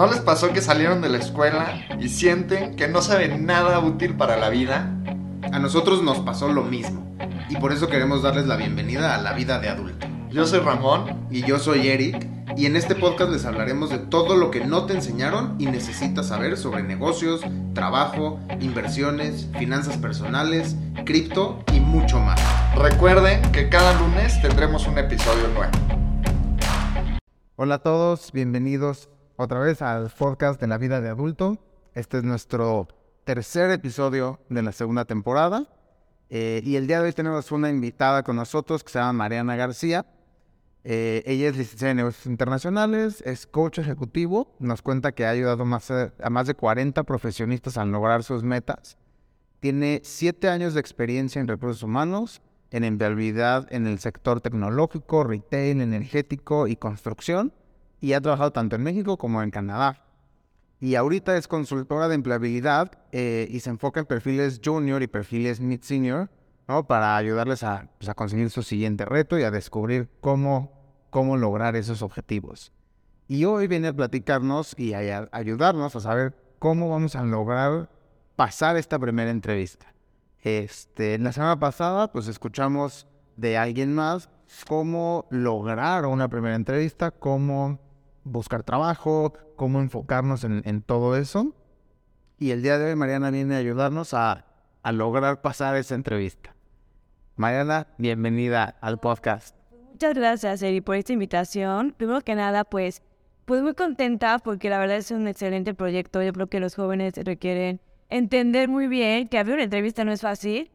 ¿No les pasó que salieron de la escuela y sienten que no saben nada útil para la vida? A nosotros nos pasó lo mismo y por eso queremos darles la bienvenida a la vida de adulto. Yo soy Ramón Y yo soy Eric y en este podcast les hablaremos de todo lo que no te enseñaron y necesitas saber sobre negocios, trabajo, inversiones, finanzas personales, cripto y mucho más. Recuerden que cada lunes tendremos un episodio nuevo. Hola a todos, bienvenidos otra vez al podcast de la vida de adulto. Este es nuestro tercer episodio de la segunda temporada. Eh, y el día de hoy tenemos una invitada con nosotros que se llama Mariana García. Eh, ella es licenciada en negocios internacionales, es coach ejecutivo. Nos cuenta que ha ayudado más a, más de 40 profesionistas a lograr sus metas. Tiene siete años de experiencia en recursos humanos, en empleabilidad en el sector tecnológico, retail, energético y construcción y ha trabajado tanto en México como en Canadá. Y ahorita es consultora de empleabilidad eh, y se enfoca en perfiles junior y perfiles mid-senior, ¿no? Para ayudarles a, pues, a conseguir su siguiente reto y a descubrir cómo, cómo lograr esos objetivos. Y hoy viene a platicarnos y a, a ayudarnos a saber cómo vamos a lograr pasar esta primera entrevista. Este, la semana pasada, pues escuchamos de alguien más cómo lograr una primera entrevista, cómo buscar trabajo, cómo enfocarnos en, todo eso. Y el día de hoy Mariana viene a ayudarnos a, lograr pasar esa entrevista. Mariana, bienvenida al podcast. Muchas gracias, Eri, por esta invitación. Primero que nada, pues, pues muy contenta porque la verdad es un excelente proyecto. Yo creo que los jóvenes requieren entender muy bien que abrir una entrevista no es fácil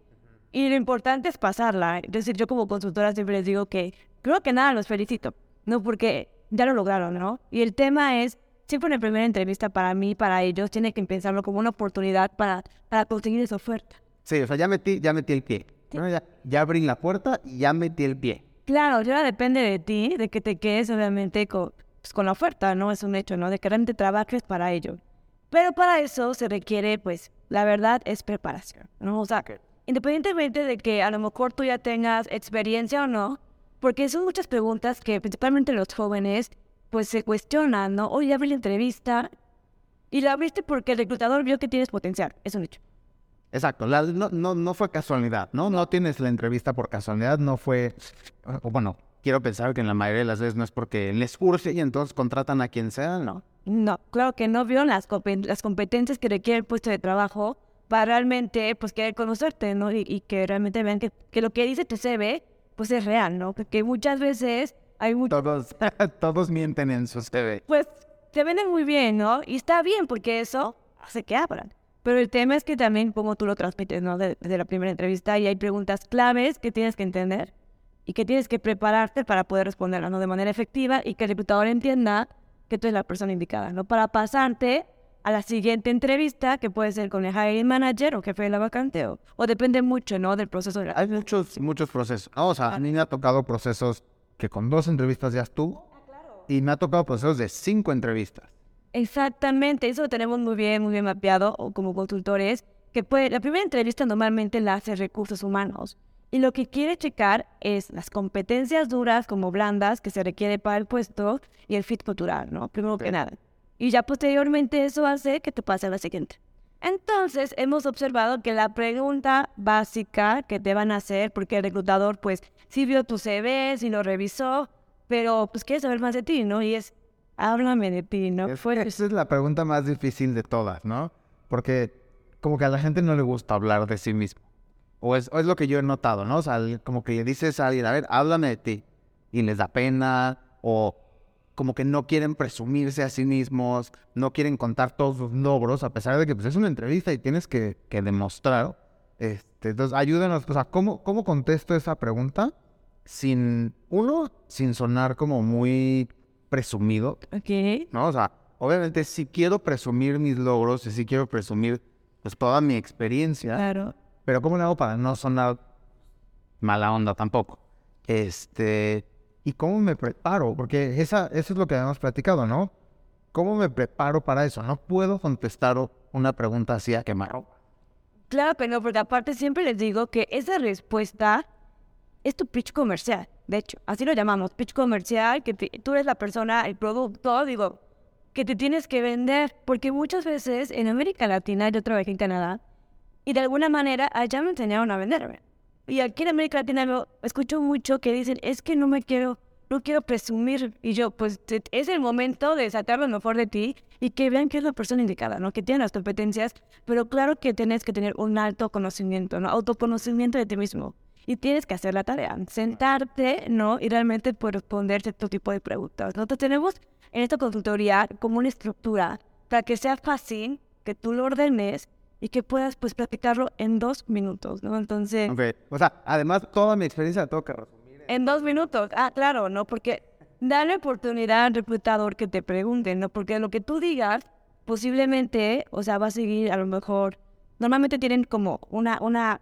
y lo importante es pasarla. Es decir, yo como consultora siempre les digo que creo que nada, los felicito, ¿no? Porque ya lo lograron, ¿no? Y el tema es, siempre una primera entrevista para mí, para ellos, tiene que pensarlo como una oportunidad para, para conseguir esa oferta. Sí, o sea, ya metí, ya metí el pie. Sí. ¿no? Ya, ya, abrí la puerta y ya metí el pie. Claro, ya depende de ti, de que te quedes obviamente con, pues, con la oferta, ¿no? Es un hecho, ¿no? De que realmente trabajes para ello. Pero para eso se requiere, pues, la verdad es preparación, ¿no? O sea, independientemente de que a lo mejor tú ya tengas experiencia o no, porque son muchas preguntas que principalmente los jóvenes pues se cuestionan, ¿no? Hoy abrí la entrevista y la abriste porque el reclutador vio que tienes potencial, es un hecho. Exacto, la, no, no, no fue casualidad, ¿no? No tienes la entrevista por casualidad, no fue, bueno, quiero pensar que en la mayoría de las veces no es porque les urge y entonces contratan a quien sea, ¿no? No, claro que no vio las, las competencias que requiere el puesto de trabajo para realmente, pues, querer conocerte, ¿no? Y, y que realmente vean que, que lo que dice tu CV pues es real, ¿no? Porque muchas veces hay muchos... Todos, todos mienten en su CV. Pues te venden muy bien, ¿no? Y está bien porque eso hace que abran. Pero el tema es que también como tú lo transmites, ¿no? Desde de la primera entrevista y hay preguntas claves que tienes que entender y que tienes que prepararte para poder responderlas, ¿no? De manera efectiva y que el reclutador entienda que tú eres la persona indicada, ¿no? Para pasarte a la siguiente entrevista, que puede ser con el hiring manager o jefe de la vacante, o, o depende mucho, ¿no? Del proceso. De la... Hay muchos, muchos procesos. O sea, a mí me ha tocado procesos que con dos entrevistas ya estuvo, ah, claro. y me ha tocado procesos de cinco entrevistas. Exactamente, eso lo tenemos muy bien, muy bien mapeado o como consultores, que puede, la primera entrevista normalmente la hace recursos humanos. Y lo que quiere checar es las competencias duras como blandas que se requiere para el puesto y el fit cultural, ¿no? Primero sí. que nada. Y ya posteriormente eso hace que te pase a la siguiente. Entonces hemos observado que la pregunta básica que te van a hacer, porque el reclutador pues sí vio tu CV, sí lo revisó, pero pues quiere saber más de ti, ¿no? Y es, háblame de ti, ¿no? Es, Fuera. Esa es la pregunta más difícil de todas, ¿no? Porque como que a la gente no le gusta hablar de sí mismo. O es, o es lo que yo he notado, ¿no? O sea, como que le dices a alguien, a ver, háblame de ti. Y les da pena o como que no quieren presumirse a sí mismos, no quieren contar todos sus logros, a pesar de que pues, es una entrevista y tienes que, que demostrar. Este, entonces, ayúdenos, o sea, ¿cómo, ¿cómo contesto esa pregunta? Sin, uno, sin sonar como muy presumido. Ok. ¿No? O sea, obviamente sí quiero presumir mis logros y sí quiero presumir pues toda mi experiencia. Claro. Pero ¿cómo le hago para no sonar mala onda tampoco? Este, ¿Y cómo me preparo? Porque esa, eso es lo que habíamos platicado, ¿no? ¿Cómo me preparo para eso? No puedo contestar una pregunta así a quemar. Claro, pero porque aparte siempre les digo que esa respuesta es tu pitch comercial. De hecho, así lo llamamos, pitch comercial, que tú eres la persona, el producto, digo, que te tienes que vender, porque muchas veces en América Latina, yo trabajé en Canadá, y de alguna manera allá me enseñaron a venderme. Y aquí en América Latina lo escucho mucho que dicen, es que no me quiero, no quiero presumir. Y yo, pues es el momento de sacar lo mejor de ti y que vean que es la persona indicada, ¿no? Que tiene las competencias, pero claro que tienes que tener un alto conocimiento, ¿no? Autoconocimiento de ti mismo. Y tienes que hacer la tarea, sentarte, ¿no? Y realmente responder cierto tipo de preguntas. Nosotros tenemos en esta consultoría como una estructura para que sea fácil, que tú lo ordenes y que puedas pues practicarlo en dos minutos, ¿no? Entonces, Ok. O sea, además, toda mi experiencia que resumir. en dos minutos, ah, claro, ¿no? Porque dale oportunidad al reclutador que te pregunte, ¿no? Porque lo que tú digas, posiblemente, o sea, va a seguir a lo mejor, normalmente tienen como una, una,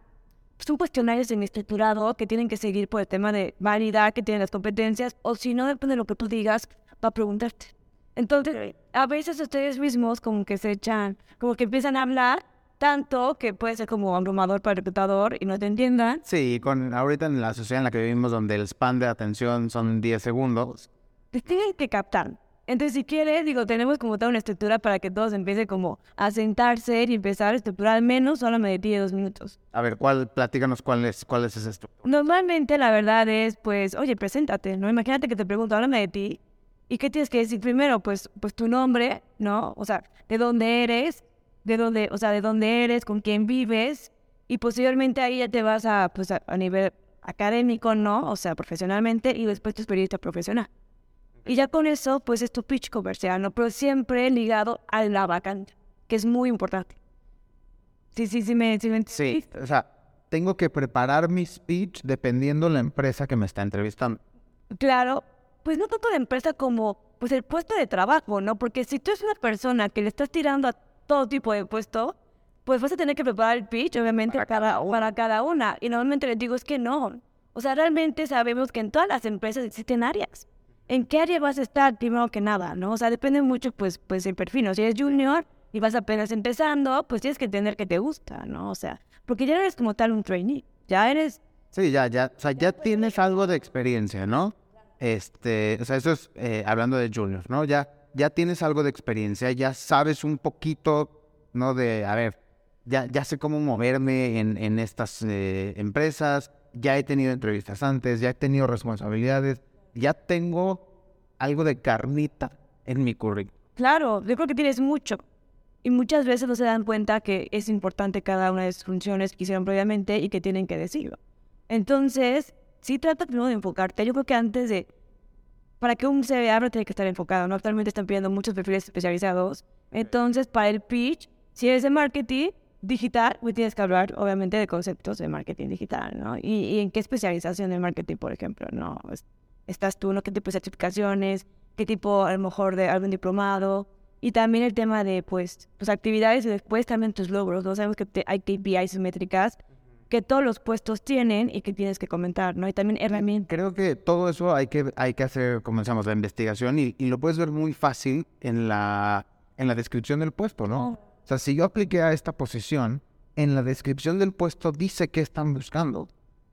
pues un cuestionario semiestructurado que tienen que seguir por el tema de validar que tienen las competencias, o si no, depende de lo que tú digas, va a preguntarte. Entonces, a veces ustedes mismos como que se echan, como que empiezan a hablar tanto que puede ser como abrumador para el reclutador y no te entiendan. Sí, con ahorita en la sociedad en la que vivimos, donde el span de atención son 10 segundos, te tienen que captar. Entonces, si quieres, digo, tenemos como toda una estructura para que todos empiecen como a sentarse y empezar a estructurar al menos solamente 10 dos minutos. a ver, ¿cuál, platícanos cuál es, cuál es esa estructura. Normalmente la verdad es, pues, oye, preséntate, ¿no? Imagínate que te pregunto, háblame de ti. ¿Y qué tienes que decir primero? Pues, pues tu nombre, ¿no? O sea, de dónde eres, de dónde, o sea, de dónde eres, con quién vives. Y posiblemente ahí ya te vas a, pues, a, a nivel académico, ¿no? O sea, profesionalmente y después tu experiencia profesional. Y ya con eso, pues es tu pitch comercial, ¿no? Pero siempre ligado a la vacante, que es muy importante. Sí, sí, sí, me, sí, me Sí, o sea, tengo que preparar mi speech dependiendo la empresa que me está entrevistando. Claro, pues no tanto la empresa como pues el puesto de trabajo, ¿no? Porque si tú eres una persona que le estás tirando a todo tipo de puesto, pues vas a tener que preparar el pitch, obviamente, para cada, para cada una. Y normalmente les digo, es que no. O sea, realmente sabemos que en todas las empresas existen áreas. ¿En qué área vas a estar primero que nada, no? O sea, depende mucho, pues, pues el perfil, ¿no? Si eres junior y vas apenas empezando, pues tienes que entender que te gusta, ¿no? O sea, porque ya eres como tal un trainee, ya eres Sí, ya, ya, o sea, ya tienes algo de experiencia, ¿no? Este, o sea, eso es eh, hablando de juniors, ¿no? Ya, ya tienes algo de experiencia, ya sabes un poquito, ¿no? De, a ver, ya, ya sé cómo moverme en, en estas eh, empresas, ya he tenido entrevistas antes, ya he tenido responsabilidades, ya tengo algo de carnita en mi currículum. Claro, yo creo que tienes mucho. Y muchas veces no se dan cuenta que es importante cada una de sus funciones que hicieron previamente y que tienen que decirlo. Entonces, sí trata primero de enfocarte. Yo creo que antes de... Para que un CV abra tiene que estar enfocado, ¿no? Actualmente están pidiendo muchos perfiles especializados. Entonces, para el pitch, si eres de marketing digital, pues tienes que hablar, obviamente, de conceptos de marketing digital, ¿no? Y, y en qué especialización de marketing, por ejemplo, ¿no? Es- Estás tú, ¿no? ¿Qué tipo de certificaciones? ¿Qué tipo, a lo mejor, de algún diplomado? Y también el tema de, pues, tus actividades y después también tus logros, ¿no? Sabemos que te- hay KPIs métricas que todos los puestos tienen y que tienes que comentar, ¿no? Y también herramientas. Creo que todo eso hay que, hay que hacer, como decíamos, la investigación y, y lo puedes ver muy fácil en la, en la descripción del puesto, ¿no? O sea, si yo apliqué a esta posición, en la descripción del puesto dice qué están buscando.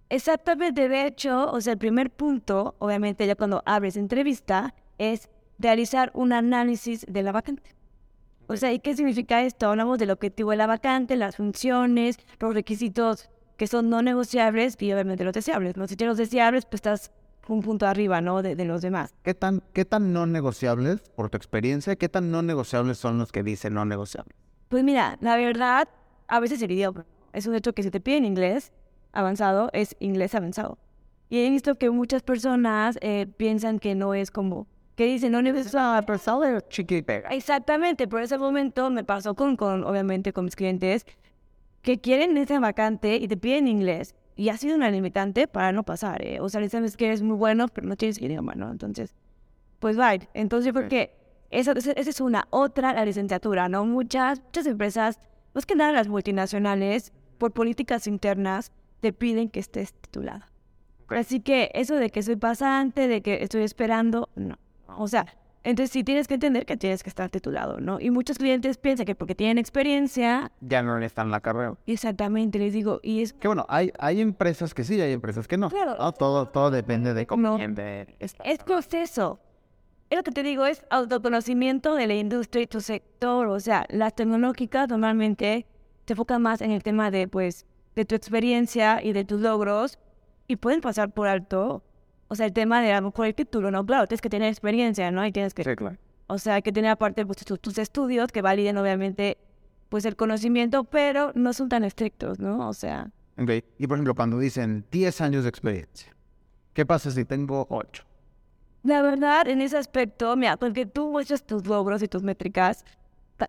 Exactamente, de hecho, o sea, el primer punto, obviamente ya cuando abres entrevista, es realizar un análisis de la vacante. O sea, ¿y qué significa esto? Hablamos del objetivo de la vacante, las funciones, los requisitos que son no negociables y obviamente los deseables. ¿no? Si tienes los deseables, pues estás un punto arriba, ¿no? De, de los demás. ¿Qué tan, ¿Qué tan no negociables, por tu experiencia, qué tan no negociables son los que dicen no negociables? Pues mira, la verdad, a veces el idioma. Es un hecho que si te piden inglés avanzado, es inglés avanzado. Y he visto que muchas personas eh, piensan que no es como, que dicen, no y pega. Exactamente, por ese momento me pasó con, con, obviamente, con mis clientes que quieren esa vacante y te piden inglés. Y ha sido una limitante para no pasar, ¿eh? O sea, sabes que eres muy bueno, pero no tienes idioma, ¿no? Entonces, pues va. Entonces, yo creo que esa, esa esa es una. Otra, la licenciatura, ¿no? Muchas, muchas empresas, más que nada las multinacionales, por políticas internas, te piden que estés titulado. Así que eso de que soy pasante, de que estoy esperando, no. O sea, entonces sí tienes que entender que tienes que estar titulado, ¿no? Y muchos clientes piensan que porque tienen experiencia, Ya no están la carrera. exactamente, les digo, y es Que bueno, hay, hay empresas que sí y hay empresas que no. Claro. Todo, todo depende de cómo No. esta- Es proceso. es lo que te digo, es autoconocimiento de la industria y tu sector. O sea, las tecnológicas normalmente se enfocan más en el tema de, pues, de tu experiencia y de tus logros y pueden pasar por alto, o sea, el tema de a lo mejor el título, ¿no? Claro, tienes que tener experiencia, ¿no? Y tienes que, claro. o sea, hay que tener aparte pues, tus, tus estudios que validen obviamente pues el conocimiento, pero no son tan estrictos, ¿no? O sea, Ok. Y por ejemplo, cuando dicen 10 años de experiencia, ¿qué pasa si tengo 8? La verdad, en ese aspecto, mira, porque tú muestras tus logros y tus métricas,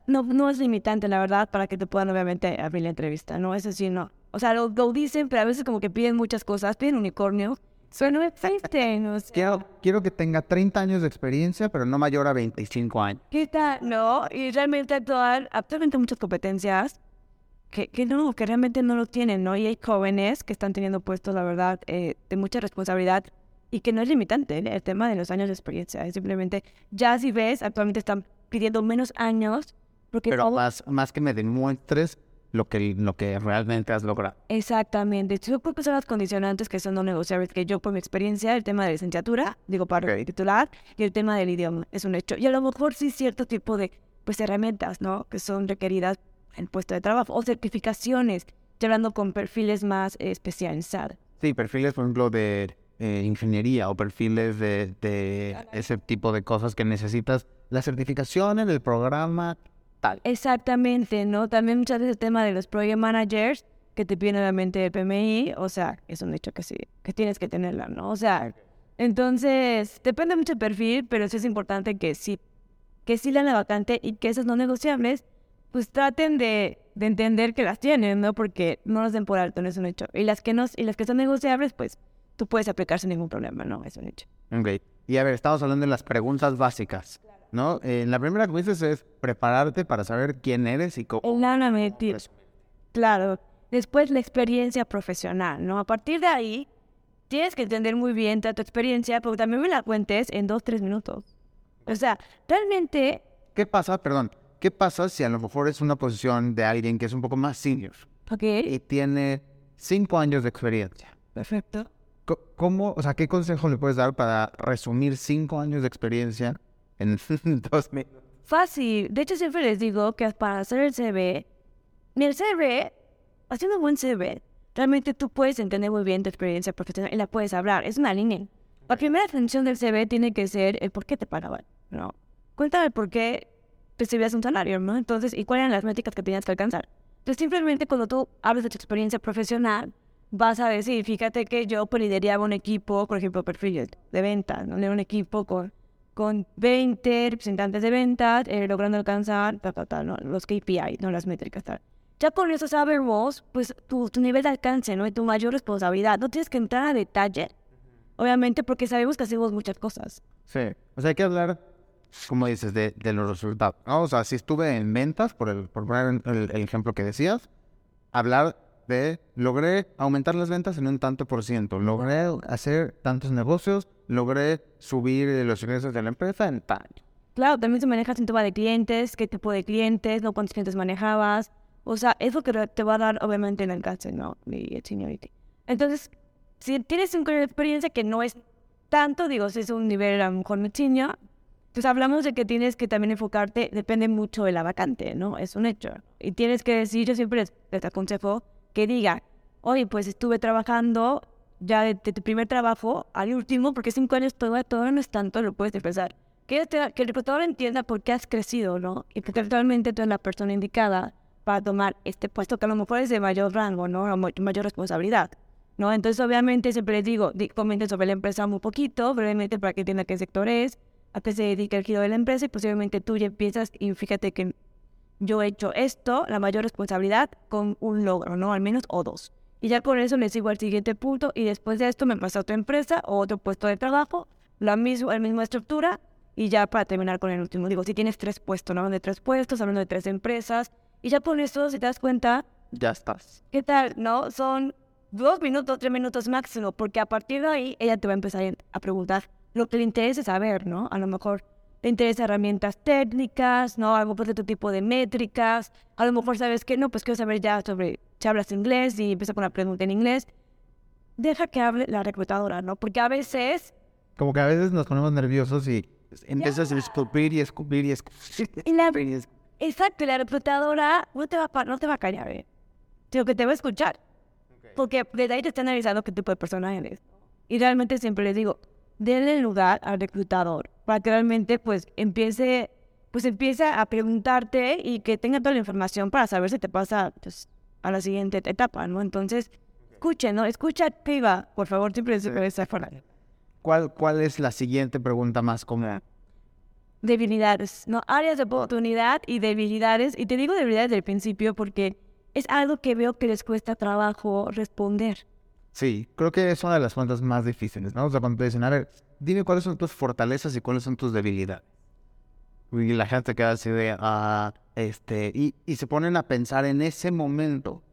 no, no es limitante, la verdad, para que te puedan obviamente abrir la entrevista, ¿no? Eso sí, no. O sea, lo, lo dicen, pero a veces como que piden muchas cosas, piden unicornio, no existen, o sea, Quiero, quiero que tenga 30 años de experiencia, pero no mayor a 25 años. ¿qué tal? No, y realmente actual, actualmente muchas competencias que, que no, que realmente no lo tienen, ¿no? Y hay jóvenes que están teniendo puestos, la verdad, eh, de mucha responsabilidad y que no es limitante ¿eh? el tema de los años de experiencia. Es simplemente, ya si ves, actualmente están pidiendo menos años porque Pero todo- más, más que me demuestres lo que, lo que realmente has logrado. Exactamente. Yo creo que son las condicionantes que son no negociables, que yo por mi experiencia, el tema de licenciatura, digo para Ok. titular, y el tema del idioma, es un hecho. Y a lo mejor sí cierto tipo de pues herramientas, ¿no? Que son requeridas en puesto de trabajo, o certificaciones, ya hablando con perfiles más eh, especializados. Sí, perfiles, por ejemplo, de eh, ingeniería o perfiles de, de ese tipo de cosas que necesitas. La certificación en el programa, tal. Exactamente, ¿no? También muchas veces el tema de los project managers, que te piden obviamente el PMI, o sea, es un hecho que sí, que tienes que tenerla, ¿no? O sea, entonces, depende mucho del perfil, pero sí es importante que sí, que sí la vacante y que esas no negociables, pues traten de, de entender que las tienen, ¿no? Porque no las den por alto, no es un hecho. Y las que no, y las que son negociables, pues tú puedes aplicar sin ningún problema, ¿no? Es un hecho. Ok. Y a ver, estamos hablando de las preguntas básicas, ¿no? Eh, la primera que dices es prepararte para saber quién eres y cómo. Claramente, claro. Después la experiencia profesional, ¿no? A partir de ahí, tienes que entender muy bien toda tu experiencia, pero también me la cuentes en dos, tres minutos. O sea, realmente, ¿Qué pasa, perdón, qué pasa si a lo mejor es una posición de alguien que es un poco más senior ok, y tiene cinco años de experiencia? perfecto. ¿Cómo, o sea, qué consejo le puedes dar para resumir cinco años de experiencia en dos minutos? Fácil. De hecho, siempre les digo que para hacer el CV, ni el CV, haciendo un buen CV, realmente tú puedes entender muy bien tu experiencia profesional y la puedes hablar. Es una línea. La primera función del CV tiene que ser el por qué te pagaban, ¿no? Cuéntame por qué recibías un salario, ¿no? Entonces, ¿y cuáles eran las métricas que tenías que alcanzar? Entonces, simplemente cuando tú hablas de tu experiencia profesional, vas a decir, fíjate que yo pues, lideraba un equipo, por ejemplo, perfiles de ventas, ¿no? Era un equipo con, con 20 representantes de ventas, eh, logrando alcanzar ta, ta, ta, ¿no? los KPI, ¿no? las métricas. Tal. Ya con eso sabemos, pues, tu, tu nivel de alcance, ¿no? Y tu mayor responsabilidad. No tienes que entrar a detalle, obviamente, porque sabemos que hacemos muchas cosas. Sí. O sea, hay que hablar, como dices, de, de los resultados. ¿no? O sea, si estuve en ventas, por, el, por poner el, el ejemplo que decías, hablar de logré aumentar las ventas en un tanto por ciento, logré hacer tantos negocios, logré subir los ingresos de la empresa en tal. Claro, también se maneja un tema de clientes, qué tipo de clientes, no cuántos clientes manejabas. O sea, eso que te va a dar obviamente el alcance, ¿no? Y el seniority. Entonces, si tienes una experiencia que no es tanto, digo, si es un nivel a lo mejor senior, pues hablamos de que tienes que también enfocarte, depende mucho de la vacante, ¿no? Es un hecho. Y tienes que decir, yo siempre les aconsejo que diga, oye, pues estuve trabajando ya de, de tu primer trabajo al último, porque cinco años todavía, todavía no es tanto, lo puedes expresar. Que, te- que el reclutador entienda por qué has crecido, ¿no? Y que actualmente tú eres la persona indicada para tomar este puesto que a lo mejor es de mayor rango, ¿no? O mayor responsabilidad, ¿no? Entonces, obviamente, siempre les digo, di- comenten sobre la empresa muy poquito, brevemente, para que entiendan qué sector es, a qué se dedica el giro de la empresa, y posiblemente tú ya empiezas y fíjate que yo he hecho esto, la mayor responsabilidad, con un logro, ¿no? Al menos o dos. Y ya con eso les sigo al siguiente punto y después de esto me paso a otra empresa o otro puesto de trabajo, la misma, la misma estructura y ya para terminar con el último. Digo, si tienes tres puestos, ¿no? De tres puestos, hablando de tres empresas y ya con eso, si te das cuenta, Ya estás. ¿qué tal? ¿No? Son dos minutos, tres minutos máximo, porque a partir de ahí ella te va a empezar a preguntar lo que le interesa saber, ¿no? A lo mejor te interesa herramientas técnicas, ¿no? A lo mejor de tu tipo de métricas, a lo mejor sabes que no, pues quiero saber ya sobre si hablas inglés y empieza con una pregunta en inglés. Deja que hable la reclutadora, ¿no? Porque a veces, Como que a veces nos ponemos nerviosos y Empiezas a escupir y escupir y escupir. Y la- Exacto, la reclutadora no te va a, no te va a callar, ¿eh? sino que te va a escuchar. Porque desde ahí te está analizando qué tipo de persona eres. Y realmente siempre les digo, denle lugar al reclutador para que realmente pues empiece, pues empiece a preguntarte y que tenga toda la información para saber si te pasa pues, a la siguiente etapa, ¿no? Entonces, escuchen, ¿no? Escucha activa, por favor, siempre es esa fuera. ¿Cuál, ¿Cuál es la siguiente pregunta más común? debilidades, ¿no? Áreas de oportunidad y debilidades. Y te digo debilidades del principio porque es algo que veo que les cuesta trabajo responder. Sí, creo que es una de las preguntas más difíciles, ¿no? O sea, cuando te dicen, a ver, dime cuáles son tus fortalezas y cuáles son tus debilidades. Y la gente queda así de, ah, este, y, y se ponen a pensar en ese momento.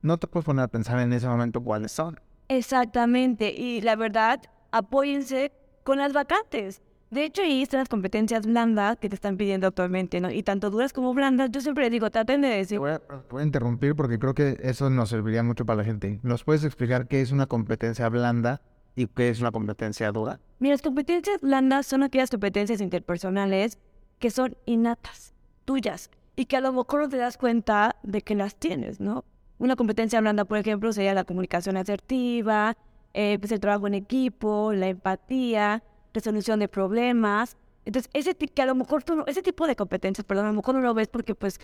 No te puedes poner a pensar en ese momento cuáles son. Exactamente. Y la verdad, apóyense con las vacantes. De hecho, ahí están las competencias blandas que te están pidiendo actualmente, ¿no? Y tanto duras como blandas, yo siempre digo, traten de decir, voy, a, te voy a interrumpir porque creo que eso nos serviría mucho para la gente. ¿Nos puedes explicar qué es una competencia blanda y qué es una competencia dura? Mira, las competencias blandas son aquellas competencias interpersonales que son innatas, tuyas, y que a lo mejor no te das cuenta de que las tienes, ¿no? Una competencia blanda, por ejemplo, sería la comunicación asertiva, eh, pues el trabajo en equipo, la empatía, resolución de problemas. Entonces, ese, que a lo mejor tú ese tipo de competencias, perdón, a lo mejor no lo ves porque pues,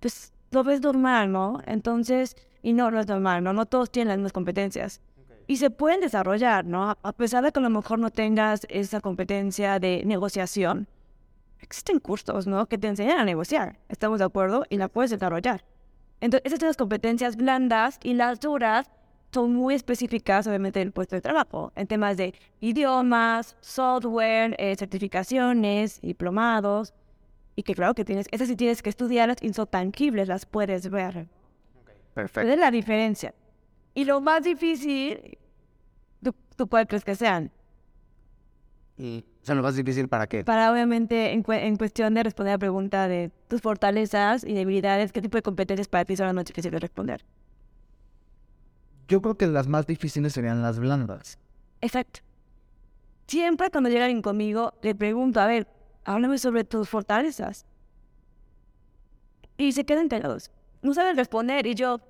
pues lo ves normal, ¿no? Entonces, y no, no es normal, ¿no? No todos tienen las mismas competencias y se pueden desarrollar, ¿no? A- A pesar de que a lo mejor no tengas esa competencia de negociación, existen cursos, ¿no? Que te enseñan a negociar, ¿estamos de acuerdo? Y la puedes desarrollar. Entonces, esas son las competencias blandas y las duras son muy específicas, obviamente, del puesto de trabajo, en temas de idiomas, software, eh, certificaciones, diplomados, y que claro que tienes, esas sí tienes que estudiarlas y son tangibles, las puedes ver. Perfecto. Esa es la diferencia. Y lo más difícil, ¿tú, tú cuál crees que sean? Y, o sea, lo más difícil para qué? Para obviamente, en, cue- en cuestión de responder a la pregunta de tus fortalezas y debilidades, ¿qué tipo de competencias para ti son las más difíciles de responder? Yo creo que las más difíciles serían las blandas. Exacto. Siempre cuando llega alguien conmigo, le pregunto, a ver, háblame sobre tus fortalezas. Y se quedan callados. No saben responder. Y yo,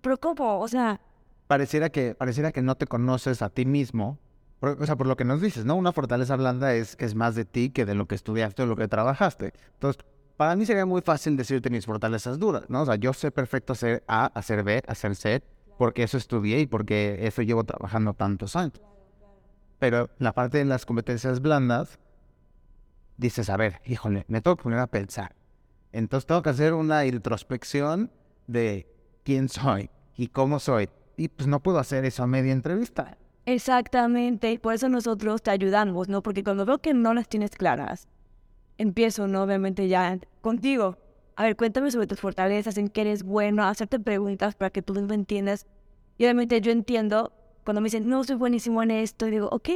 ¿pero cómo? O sea, Pareciera que, pareciera que no te conoces a ti mismo. Por- o sea, por lo que nos dices, ¿no? Una fortaleza blanda es, es más de ti que de lo que estudiaste o lo que trabajaste. Entonces, para mí sería muy fácil decirte mis fortalezas duras, ¿no? O sea, yo sé perfecto hacer A, hacer B, hacer C, porque eso estudié y porque eso llevo trabajando tantos años. Pero la parte de las competencias blandas, dices, a ver, híjole, me tengo que poner a pensar. Entonces tengo que hacer una introspección de quién soy y cómo soy. Y pues no puedo hacer eso a media entrevista. Exactamente, por eso nosotros te ayudamos, ¿no? Porque cuando veo que no las tienes claras, empiezo, ¿no? Obviamente ya contigo. A ver, cuéntame sobre tus fortalezas, en qué eres bueno, hacerte preguntas para que tú mismo entiendas. Y obviamente yo entiendo cuando me dicen, no, soy buenísimo en esto, y digo, ok,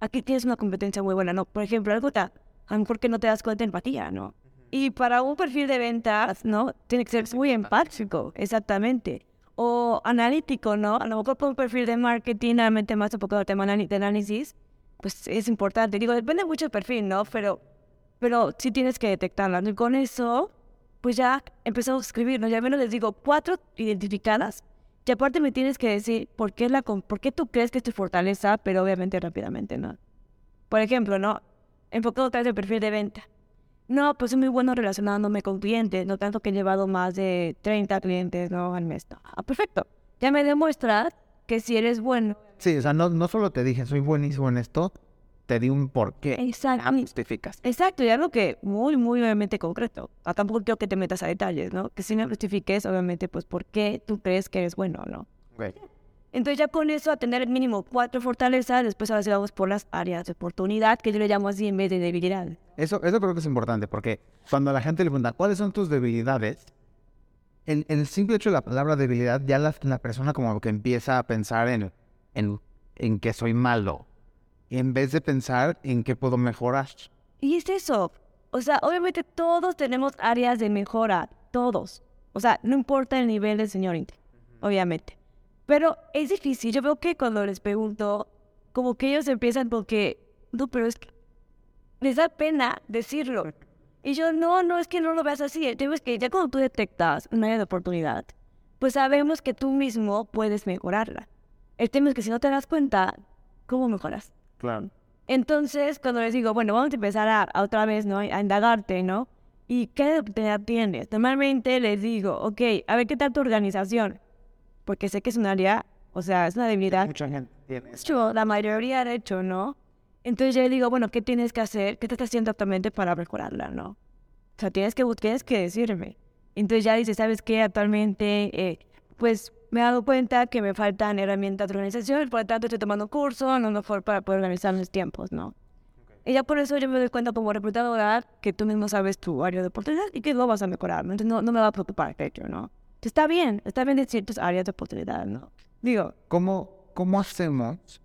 aquí tienes una competencia muy buena, ¿no? Por ejemplo, algo ta- a lo mejor que no te das cuenta de empatía, ¿no? Y para un perfil de ventas, ¿no? Tiene que ser muy empático, exactamente. O analítico, ¿no? A lo mejor para un perfil de marketing, realmente más enfocado al tema de análisis, pues es importante. Digo, depende mucho del perfil, ¿no? Pero, pero sí tienes que detectarla. Y con eso, pues ya empezamos a escribir, ¿no? Ya menos les digo cuatro identificadas. Y aparte me tienes que decir por qué, la, por qué tú crees que es tu fortaleza, pero obviamente rápidamente, ¿no? Por ejemplo, ¿no? Enfocado otra vez el perfil de venta. No, pues soy muy bueno relacionándome con clientes, no tanto que he llevado más de 30 clientes, ¿no? Al mes. No. Ah, perfecto. Ya me demuestras que si eres bueno. Sí, o sea, no, no solo te dije soy buenísimo en esto, te di un porqué. Exacto. Ah, justificas. Exacto, y algo que muy, muy obviamente concreto. Ah, tampoco quiero que te metas a detalles, ¿no? Que si me justifiques, obviamente, pues, por qué tú crees que eres bueno, ¿no? Ok. Entonces ya con eso, a tener mínimo cuatro fortalezas, después ahora sí vamos por las áreas de oportunidad, que yo le llamo así en vez de debilidad. Eso, eso creo que es importante porque cuando la gente le pregunta cuáles son tus debilidades, en, en el simple hecho de la palabra debilidad, ya la, la persona como que empieza a pensar en, en, en que soy malo, en vez de pensar en qué puedo mejorar. Y es eso. O sea, obviamente todos tenemos áreas de mejora, todos. O sea, no importa el nivel de señorita, obviamente. Pero es difícil. Yo veo que cuando les pregunto, como que ellos empiezan porque, no, pero es que les da pena decirlo. Y yo, no, no, es que no lo veas así. El tema es que ya cuando tú detectas una área de oportunidad, pues sabemos que tú mismo puedes mejorarla. El tema es que si no te das cuenta, ¿cómo mejoras? Claro. Entonces, cuando les digo, bueno, vamos a empezar a, a otra vez, ¿no? A indagarte, ¿no? ¿Y qué oportunidad tienes? Normalmente les digo, ok, a ver qué tal tu organización. Porque sé que es un área, o sea, es una debilidad. Mucha gente tiene hecho, la mayoría de hecho, ¿no? Entonces yo le digo, bueno, ¿qué tienes que hacer? ¿Qué te estás haciendo actualmente para mejorarla, no? O sea, tienes que, tienes que decirme. Entonces ya dice, ¿sabes qué? Actualmente, eh, pues me he dado cuenta que me faltan herramientas de organización, por lo tanto estoy tomando curso, a lo mejor para poder organizar mis tiempos, ¿no? Y ya por eso yo me doy cuenta como reclutadora que tú mismo sabes tu área de oportunidad y que lo vas a mejorar, ¿no? Entonces no, no me va a preocupar, de hecho, ¿no? Está bien, está bien en ciertas áreas de oportunidad, ¿no? Digo, ¿Cómo, cómo hacemos?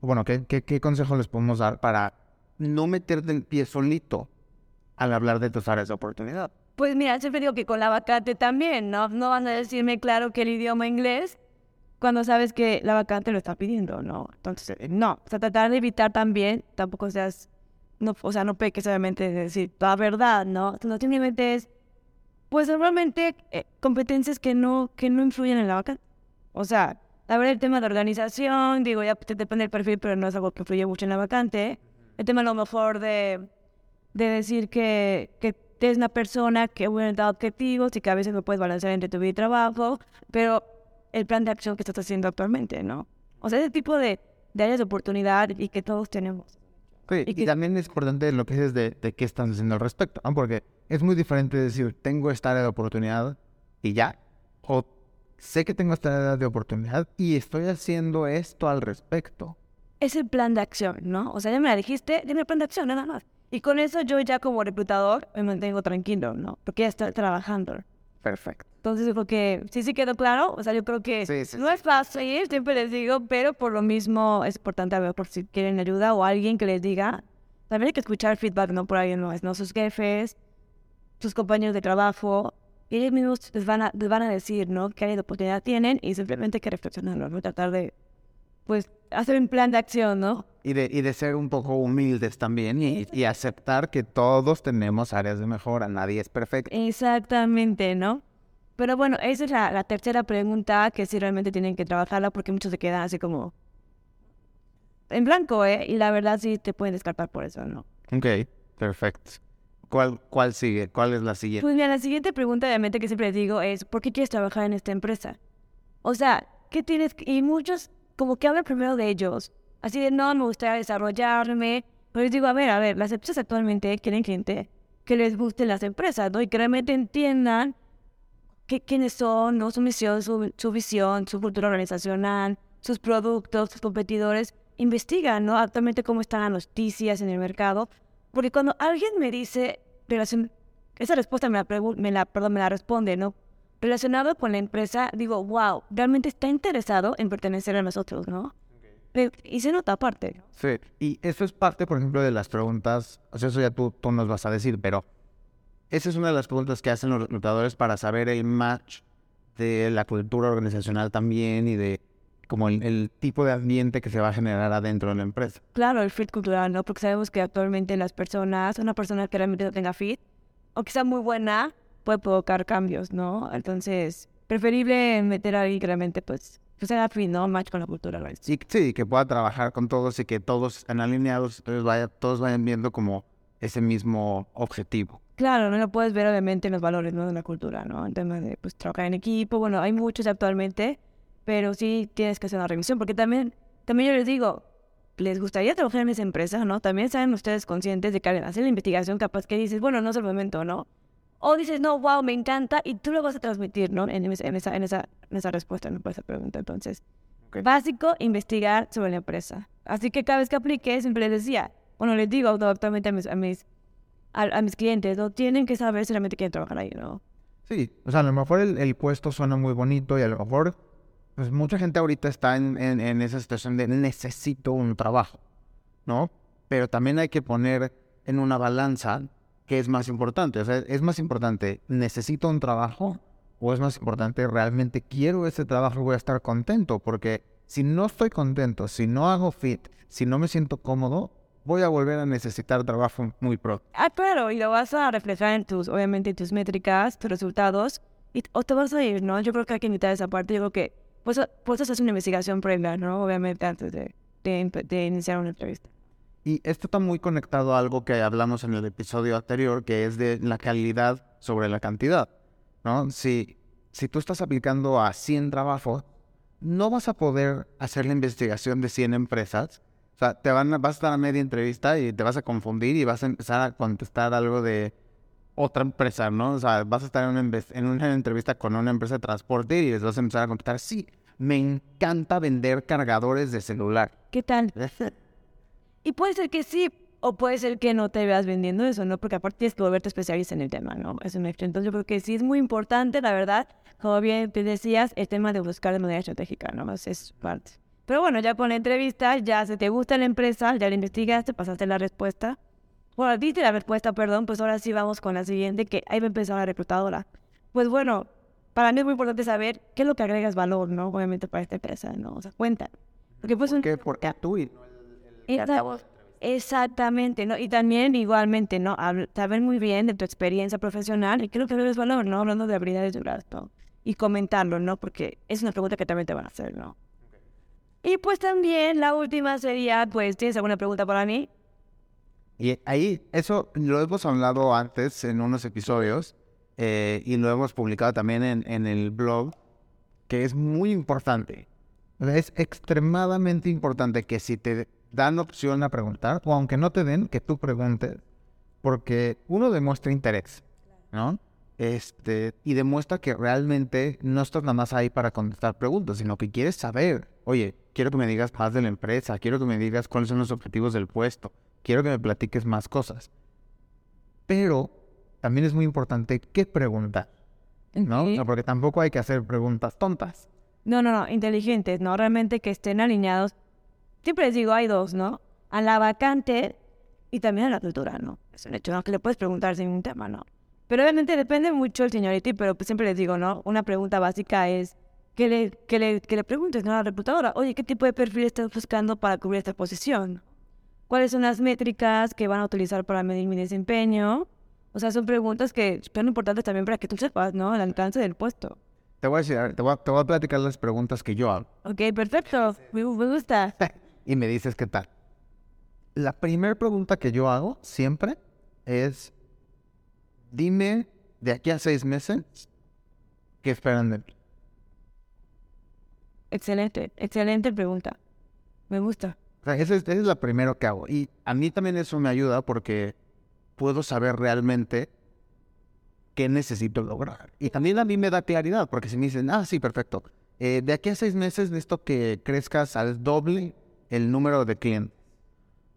Bueno, ¿qué, qué, qué consejo les podemos dar para no meterte el pie solito al hablar de tus áreas de oportunidad? Pues mira, siempre digo que con la vacante también, ¿no? No van a decirme claro que el idioma inglés cuando sabes que la vacante lo está pidiendo, ¿no? Entonces, eh, no. O sea, tratar de evitar también, tampoco seas, no, o sea, no peques solamente de decir la verdad, ¿no? No simplemente es, pues normalmente eh, competencias que no, que no influyen en la vacante. O sea, a ver el tema de organización, digo, ya te depende del perfil, pero no es algo que influye mucho en la vacante. El tema a lo mejor de, de decir que, que eres una persona que orienta objetivos y que a veces no puedes balancear entre tu vida y trabajo, pero el plan de acción que estás haciendo actualmente, ¿no? O sea, ese tipo de, de áreas de oportunidad y que todos tenemos. Sí, Y y, que- también es importante lo que dices de, de qué están haciendo al respecto, ¿no? Porque es muy diferente decir, tengo esta área de oportunidad y ya, o sé que tengo esta área de oportunidad y estoy haciendo esto al respecto. Es el plan de acción, ¿no? O sea, ya me la dijiste, dime el plan de acción, nada más. Y con eso yo ya como reclutador me mantengo tranquilo, ¿no? Porque ya estoy trabajando. Perfecto. Entonces yo creo que sí, sí quedó claro. O sea, yo creo que Sí, sí, no es fácil, siempre les digo, pero por lo mismo es importante a ver por si quieren ayuda o alguien que les diga. También hay que escuchar feedback, ¿no? Por alguien más, ¿no? Sus jefes, sus compañeros de trabajo. Y ellos mismos les van a, les van a decir, ¿no? Qué oportunidad tienen y simplemente hay que reflexionarlo, ¿no? Tratar de, pues, hacer un plan de acción, ¿no? Y de, y de ser un poco humildes también y, y aceptar que todos tenemos áreas de mejora, nadie es perfecto. Exactamente, ¿no? Pero bueno, esa es la, la tercera pregunta que sí realmente tienen que trabajarla porque muchos se quedan así como en blanco, ¿eh? Y la verdad sí te pueden descartar por eso, ¿no? Ok, perfecto. ¿Cuál, ¿Cuál sigue? ¿Cuál es la siguiente? Pues mira, la siguiente pregunta obviamente que siempre les digo es ¿por qué quieres trabajar en esta empresa? O sea, ¿qué tienes? que- Y muchos como que hablan primero de ellos. Así de, no, me gustaría desarrollarme. Pero les digo, a ver, a ver, las empresas actualmente quieren gente que les gusten las empresas, ¿no? Y que realmente entiendan qué, quiénes son, ¿no? Su misión, su, su visión, su cultura organizacional, sus productos, sus competidores. Investigan, ¿no? Actualmente cómo están las noticias en el mercado. Porque cuando alguien me dice relación, esa respuesta me la, me la, perdón, me la responde, ¿no? Relacionado con la empresa, digo, wow, realmente está interesado en pertenecer a nosotros, ¿no? Pe- Y se nota aparte. ¿no? Sí, y eso es parte, por ejemplo, de las preguntas, o sea, eso ya tú, tú nos vas a decir, pero esa es una de las preguntas que hacen los reclutadores para saber el match de la cultura organizacional también y de como el, el tipo de ambiente que se va a generar adentro de la empresa. Claro, el fit cultural, ¿no? Porque sabemos que actualmente las personas, una persona que realmente no tenga fit, o que sea muy buena, puede provocar cambios, ¿no? Entonces, preferible meter ahí que realmente, pues, pues sea fit, ¿no? Match con la cultura. Y sí, que pueda trabajar con todos y que todos estén alineados, entonces vaya, todos vayan viendo como ese mismo objetivo. Claro, no lo puedes ver obviamente en los valores, ¿no? De la cultura, ¿no? En tema de, pues, trabajar en equipo, bueno, hay muchos actualmente, pero sí tienes que hacer una revisión, porque también, también yo les digo, les gustaría trabajar en esa empresa, ¿no? También saben ustedes conscientes de que al hacer la investigación capaz que dices, bueno, no es el momento, ¿no? O dices, no, wow, me encanta, y tú lo vas a transmitir, ¿no? En, esa, en, esa, en, esa, en esa respuesta, ¿no? Por esa pregunta. Entonces, Ok. básico, investigar sobre la empresa. Así que cada vez que aplique, siempre les decía, bueno, les digo actualmente a mis, a mis, a, a mis clientes, ¿no? Tienen que saber si realmente quieren trabajar ahí, ¿no? Sí, o sea, a lo mejor el, el puesto suena muy bonito y a lo mejor, pues mucha gente ahorita está en, en, en esa situación de necesito un trabajo, ¿no? Pero también hay que poner en una balanza qué es más importante. O sea, ¿es más importante necesito un trabajo o es más importante realmente quiero ese trabajo y voy a estar contento? Porque si no estoy contento, si no hago fit, si no me siento cómodo, voy a volver a necesitar trabajo muy pronto. Ah, claro, y lo vas a reflejar en tus, obviamente, en tus métricas, tus resultados, y, o te vas a ir, ¿no? Yo creo que hay que invitar esa parte. Yo creo que, pues, pues hacer una investigación previa, ¿no? Obviamente, antes de, de, de iniciar una entrevista. Y esto está muy conectado a algo que hablamos en el episodio anterior, que es de la calidad sobre la cantidad, ¿no? Si, si tú estás aplicando a 100 trabajos, no vas a poder hacer la investigación de 100 empresas. O sea, te van vas a estar a media entrevista y te vas a confundir y vas a empezar a contestar algo de otra empresa, ¿no? O sea, vas a estar en una, en una entrevista con una empresa de transporte y les vas a empezar a contestar, sí, me encanta vender cargadores de celular. ¿Qué tal? Y puede ser que sí, o puede ser que no te veas vendiendo eso, ¿no? Porque aparte tienes que volverte especialista en el tema, ¿no? Es un extra. Entonces yo creo que sí es muy importante, la verdad, como bien te decías, el tema de buscar de manera estratégica, ¿no? Es parte. Pero bueno, ya con la entrevista, ya se te gusta la empresa, ya la investigaste, pasaste la respuesta. Bueno, diste la respuesta, perdón, pues ahora sí vamos con la siguiente, que ahí va a empezar la reclutadora. Pues bueno, para mí es muy importante saber qué es lo que agregas valor, ¿no? Obviamente para esta empresa, ¿no? O sea, cuenta. Porque pues un... ¿Qué? ¿Por qué tú? y no Exactamente, ¿no? Y también igualmente, ¿no? Habl- Saber muy bien de tu experiencia profesional y creo que es valor, ¿no? Hablando de habilidades duras, ¿no? Y comentarlo, ¿no? Porque es una pregunta que también te van a hacer, ¿no? Y pues también la última sería, pues, ¿tienes alguna pregunta para mí? Y ahí, eso lo hemos hablado antes en unos episodios eh, y lo hemos publicado también en, en el blog, que es muy importante. Es extremadamente importante que si te dan opción a preguntar, o aunque no te den, que tú preguntes, porque uno demuestra interés, ¿no? Este, y demuestra que realmente no estás nada más ahí para contestar preguntas, sino que quieres saber, oye, quiero que me digas más de la empresa, quiero que me digas cuáles son los objetivos del puesto, quiero que me platiques más cosas. Pero también es muy importante qué preguntar, ¿no? Ok. O sea, porque tampoco hay que hacer preguntas tontas. No, no, no, inteligentes, ¿no? Realmente que estén alineados. Siempre les digo, hay dos, ¿no? A la vacante y también a la cultura, ¿no? Es un hecho, ¿no? Que le puedes preguntar sin un tema, ¿no? Pero obviamente depende mucho el seniority, pero pues siempre les digo, ¿no? Una pregunta básica es que le, que le, que le preguntes, ¿no? A la reclutadora, oye, ¿qué tipo de perfil estás buscando para cubrir esta posición? ¿Cuáles son las métricas que van a utilizar para medir mi desempeño? O sea, son preguntas que son importantes también para que tú sepas, ¿no? El alcance del puesto. Te voy a decir, te voy a, te voy a platicar las preguntas que yo hago. Ok, perfecto. Me, me gusta. y me dices qué tal. La primera pregunta que yo hago siempre es, dime de aquí a seis meses qué esperan de mí. Excelente, excelente pregunta. Me gusta. O sea, esa es, esa es la primera que hago. Y a mí también eso me ayuda porque puedo saber realmente qué necesito lograr. Y también a mí me da claridad, porque si me dicen, ah, sí, perfecto. eh, de aquí a seis meses necesito que crezcas al doble el número de clientes.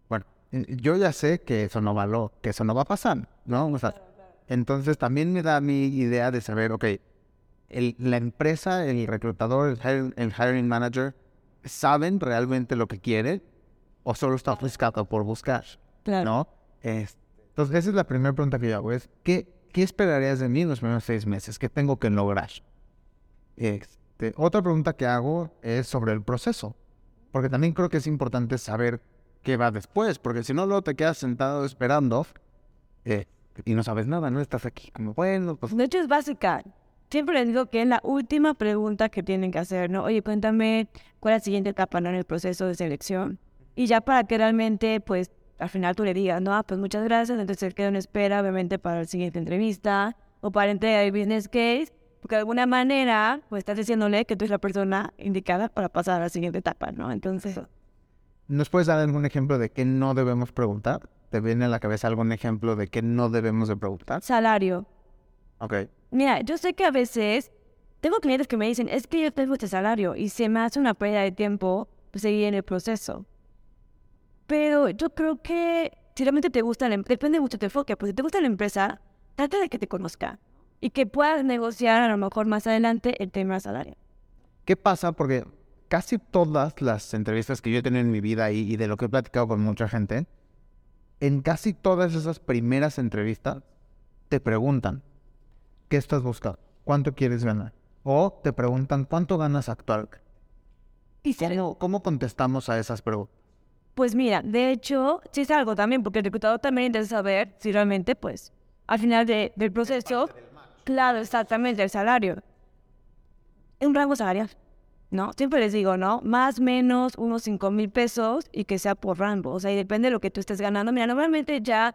Bueno, yo ya sé que eso no va, a lo- que eso no va a pasar, ¿no? O sea, entonces también me da mi idea de saber, ok, el- la empresa, el reclutador, el hiring, el hiring manager, ¿saben realmente lo que quieren o solo están buscando por buscar? Claro. ¿No? Es- entonces, esa es la primera pregunta que yo hago, es, ¿qué, ¿qué esperarías de mí en los primeros seis meses? ¿Qué tengo que lograr? Este, otra pregunta que hago es sobre el proceso, porque también creo que es importante saber qué va después, porque si no, luego te quedas sentado esperando eh, y no sabes nada, ¿no? Estás aquí como, bueno, pues De hecho, es básica. Siempre les digo que es la última pregunta que tienen que hacer, ¿no? Oye, cuéntame cuál es la siguiente etapa ¿no? en el proceso de selección. Y ya para que realmente, pues, al final tú le digas, no, ah, pues muchas gracias, entonces él queda en espera, obviamente, para la siguiente entrevista o para entregar el business case, porque de alguna manera, pues, estás diciéndole que tú eres la persona indicada para pasar a la siguiente etapa, ¿no? Entonces, ¿Nos puedes dar algún ejemplo de qué no debemos preguntar? ¿Te viene a la cabeza algún ejemplo de qué no debemos de preguntar? salario. Ok. Mira, yo sé que a veces tengo clientes que me dicen, es que yo tengo este salario y se me hace una pérdida de tiempo pues, seguir en el proceso. Pero yo creo que si realmente te gusta la empresa, depende mucho de tu enfoque, pues si te gusta la empresa, trata de que te conozca y que puedas negociar a lo mejor más adelante el tema salario. ¿Qué pasa? Porque casi todas las entrevistas que yo he tenido en mi vida y, y de lo que he platicado con mucha gente, en casi todas esas primeras entrevistas te preguntan, ¿qué estás buscando? ¿Cuánto quieres ganar? O te preguntan, ¿cuánto ganas actual? Y ¿Cómo, cómo contestamos a esas preguntas? Pues mira, de hecho, sí es algo también, porque el reclutador también interesa saber si realmente, pues, al final de- del proceso, claro, exactamente, el salario. Un rango salarial, ¿no? Siempre les digo, ¿no? Más, menos, unos 5 mil pesos y que sea por rango. O sea, y depende de lo que tú estés ganando. Mira, normalmente ya,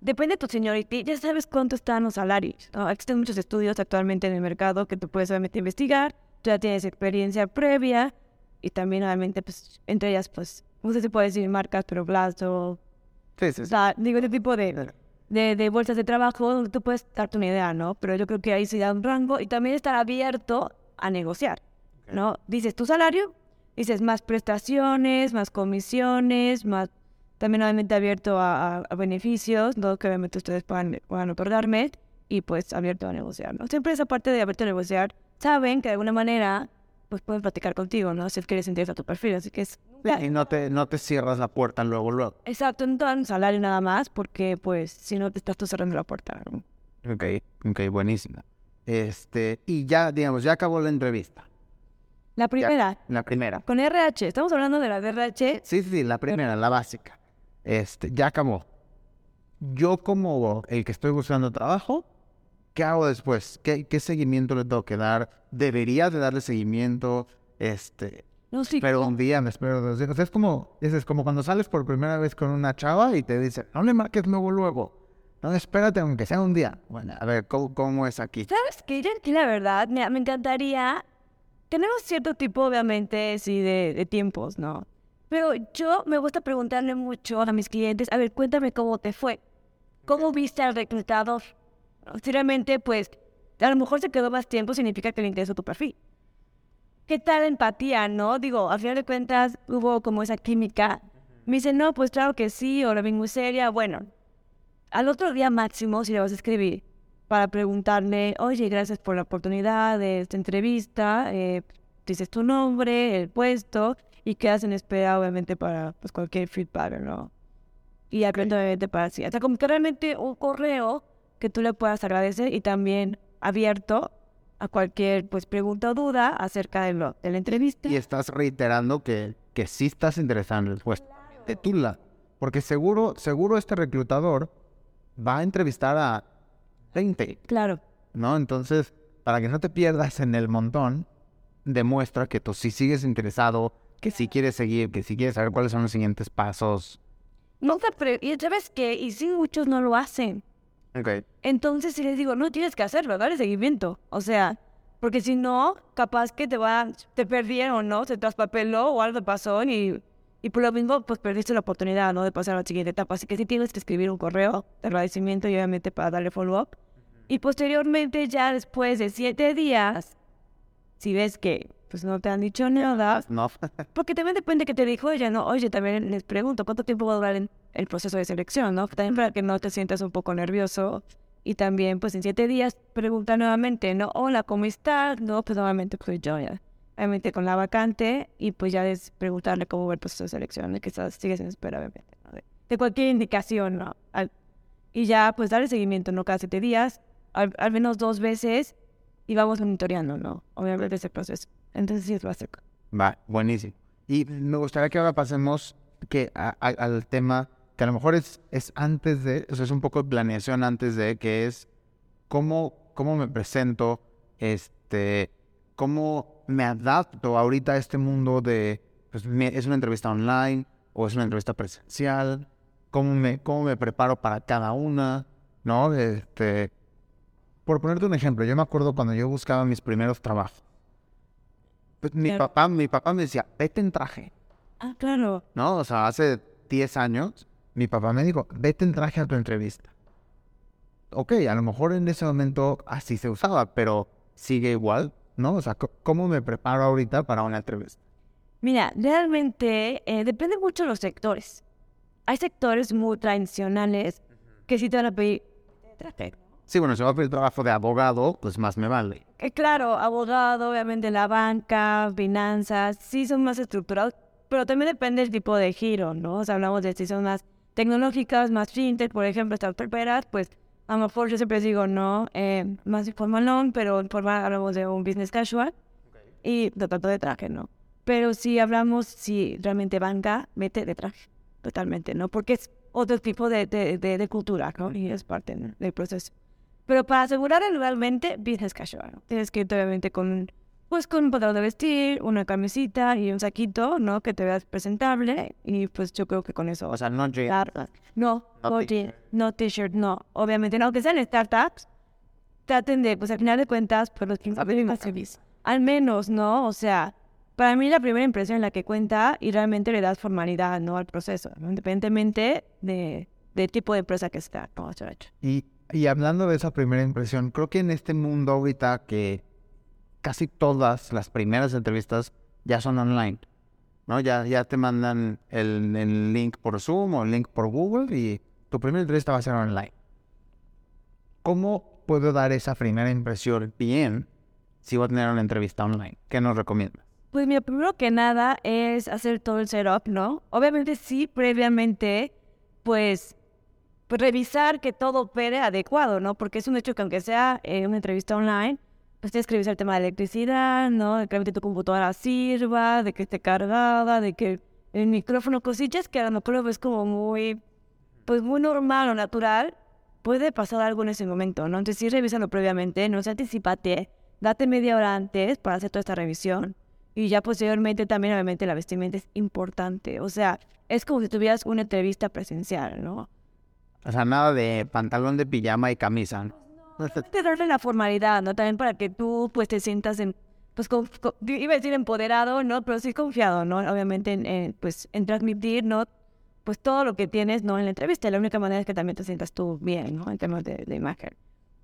depende de tu seniority, ya sabes cuánto están los salarios. ¿no? Existen muchos estudios actualmente en el mercado que tú puedes obviamente investigar. Tú ya tienes experiencia previa y también, obviamente, pues, entre ellas, pues, no sé si puedo decir marcas, pero Blasto, Sí, sí, o sí. sea, digo, este tipo de, de, de bolsas de trabajo donde tú puedes darte una idea, ¿no? Pero yo creo que ahí se da un rango y también estar abierto a negociar, ¿no? Dices tu salario, dices más prestaciones, más comisiones, más... También obviamente abierto a, a- a beneficios, ¿no? Que obviamente ustedes puedan, puedan otorgarme y pues abierto a negociar, ¿no? Siempre esa parte de abierto a negociar, saben que de alguna manera pues pueden platicar contigo, ¿no? Si es que les interesa tu perfil, así que es... Y no te, no te cierras la puerta luego, luego. Exacto, no dan salario nada más, porque pues si no te estás tú cerrando la puerta. ¿no? Ok, ok, buenísima. Este, y ya, digamos, ya acabó la entrevista. La primera, La primera. con RH, estamos hablando de la de RH. Sí, sí, sí, la primera, la básica. Este, ya acabó. Yo como el que estoy buscando trabajo, ¿qué hago después? ¿Qué, qué seguimiento le tengo que dar? ¿Debería de darle seguimiento? Este, No, sí, pero un día, me espero dos días. O sea, es como, es, como cuando sales por primera vez con una chava y te dice, no le marques luego, luego. No, espérate, aunque sea un día. Bueno, a ver, ¿cómo, cómo es aquí? ¿sabes qué? Yo la verdad, mira, me encantaría. Tenemos cierto tipo, obviamente, sí, de, de tiempos, ¿no? Pero yo me gusta preguntarle mucho a mis clientes, a ver, cuéntame cómo te fue. ¿Cómo viste al reclutador? Si realmente, pues, a lo mejor se quedó más tiempo, significa que le interesó tu perfil. ¿Qué tal empatía, no? Digo, al final de cuentas hubo como esa química. Me dice, no, pues claro que sí, o la muy seria. Bueno, al otro día máximo, si le vas a escribir para preguntarle, oye, gracias por la oportunidad de esta entrevista, eh, dices tu nombre, el puesto, y quedas en espera, obviamente, para pues, cualquier feedback, ¿no? Y aprendo, obviamente, para sí. Hasta como que realmente un correo que tú le puedas agradecer y también abierto a cualquier pues pregunta o duda acerca de, lo, de la entrevista. Y estás reiterando que, que sí estás interesado en el puesto. De tu lado. Porque seguro, seguro este reclutador va a entrevistar a 20, Claro. ¿no? Entonces, para que no te pierdas en el montón, demuestra que tú sí sigues interesado, que sí quieres seguir, que sí quieres saber cuáles son los siguientes pasos. No te pre- y sabes qué, y sí muchos no lo hacen. Ok. Entonces, si les digo, no tienes que hacerlo, dale seguimiento. O sea, porque si no, capaz que te van, te perdieron, ¿no? Se traspapeló o algo pasó y, y por lo mismo, pues perdiste la oportunidad, ¿no? De pasar a la siguiente etapa. Así que sí tienes que escribir un correo de agradecimiento y obviamente para darle follow-up. Y posteriormente, ya después de siete días, si ves que pues no te han dicho nada, No. porque también depende que te dijo ella, ¿no? Oye, también les pregunto, ¿cuánto tiempo va a durar en el proceso de selección, no? También para que no te sientas un poco nervioso. Y también, pues, en siete días, pregunta nuevamente, ¿no? Hola, ¿cómo estás? No, pues, nuevamente, pues, yo ya. Obviamente con la vacante y, pues, ya es preguntarle cómo va el proceso de selección, que estás, sigues en espera, obviamente, ¿no? De, de cualquier indicación, ¿no? Al- y ya, pues, darle seguimiento, ¿no? Cada siete días, al, al menos dos veces, y vamos monitoreando, ¿no? Obviamente ese proceso. Entonces, sí, es básico. Va, buenísimo. Y me gustaría que ahora pasemos que a- a- al tema que a lo mejor es, es antes de, o sea, es un poco de planeación antes de, que es cómo, cómo me presento, este, cómo me adapto ahorita a este mundo de, pues, me- es una entrevista online o es una entrevista presencial, cómo me, cómo me preparo para cada una, ¿no? Este, por ponerte un ejemplo, yo me acuerdo cuando yo buscaba mis primeros trabajos. Pues mi Claro. papá, mi papá me decía, vete en traje, Ah, claro. ¿no? O sea, hace 10 años, mi papá me dijo, vete en traje a tu entrevista. Ok, a lo mejor en ese momento así se usaba, pero sigue igual, ¿no? O sea, ¿cómo me preparo ahorita para una entrevista? Mira, realmente eh, depende mucho de los sectores. Hay sectores muy tradicionales que sí te van a pedir traje. Sí, bueno, si va a pedir trabajo de abogado, pues más me vale. Eh, claro, abogado, obviamente la banca, finanzas, sí son más estructurados, pero también depende del tipo de giro, ¿no? O sea, hablamos de si son más tecnológicas, más fintech, por ejemplo, startuperas, pues a lo mejor yo siempre digo, no, eh, más informalón, pero informal hablamos de un business casual y de tanto de traje, ¿no? Pero si hablamos, si realmente banca, vete de traje. totalmente, ¿no? Porque es otro tipo de, de, de, de cultura, ¿no? Y es parte del proceso. Pero para asegurar realmente business casual, ¿no? tienes que ir obviamente con, pues con un pantalón de vestir, una camisita y un saquito, ¿no? Que te veas presentable y pues yo creo que con eso... O sea, no jeans. Claro. No, No no t-shirt. no no. Obviamente, no, aunque sean startups, traten de, pues al final de cuentas, pues los. Al menos, ¿no? O sea, para mí la primera impresión es la que cuenta y realmente le das formalidad, ¿no? Al proceso, ¿no? independientemente de, del tipo de empresa que sea, ¿no? Y, y hablando de esa primera impresión, creo que en este mundo ahorita que casi todas las primeras entrevistas ya son online, ¿no? Ya, te mandan el, el link por Zoom o el link por Google y tu primera entrevista va a ser online. ¿Cómo puedo dar esa primera impresión bien si voy a tener una entrevista online? ¿Qué nos recomiendas? Pues mira, primero que nada es hacer todo el setup, ¿no? Obviamente sí, previamente, pues, pues revisar que todo opere adecuado, ¿no? Porque es un hecho que aunque sea eh, una entrevista online, pues tienes que revisar el tema de electricidad, ¿no? De que realmente tu computadora sirva, de que esté cargada, de que el micrófono, cosillas que a lo mejor es como muy, pues muy normal o natural, puede pasar algo en ese momento, ¿no? Entonces sí, revísalo previamente, no se anticipate, date media hora antes para hacer toda esta revisión. Y ya posteriormente también, obviamente, la vestimenta es importante. O sea, es como si tuvieras una entrevista presencial, ¿no? O sea, nada de pantalón de pijama y camisa, ¿no? Te darle la formalidad, ¿no? También para que tú, pues, te sientas en, pues, con- con- iba a decir empoderado, ¿no? Pero sí confiado, ¿no? Obviamente, en, en, pues, en transmitir, ¿no? Pues todo lo que tienes, ¿no? En la entrevista. La única manera es que también te sientas tú bien, ¿no? En temas de, de imagen.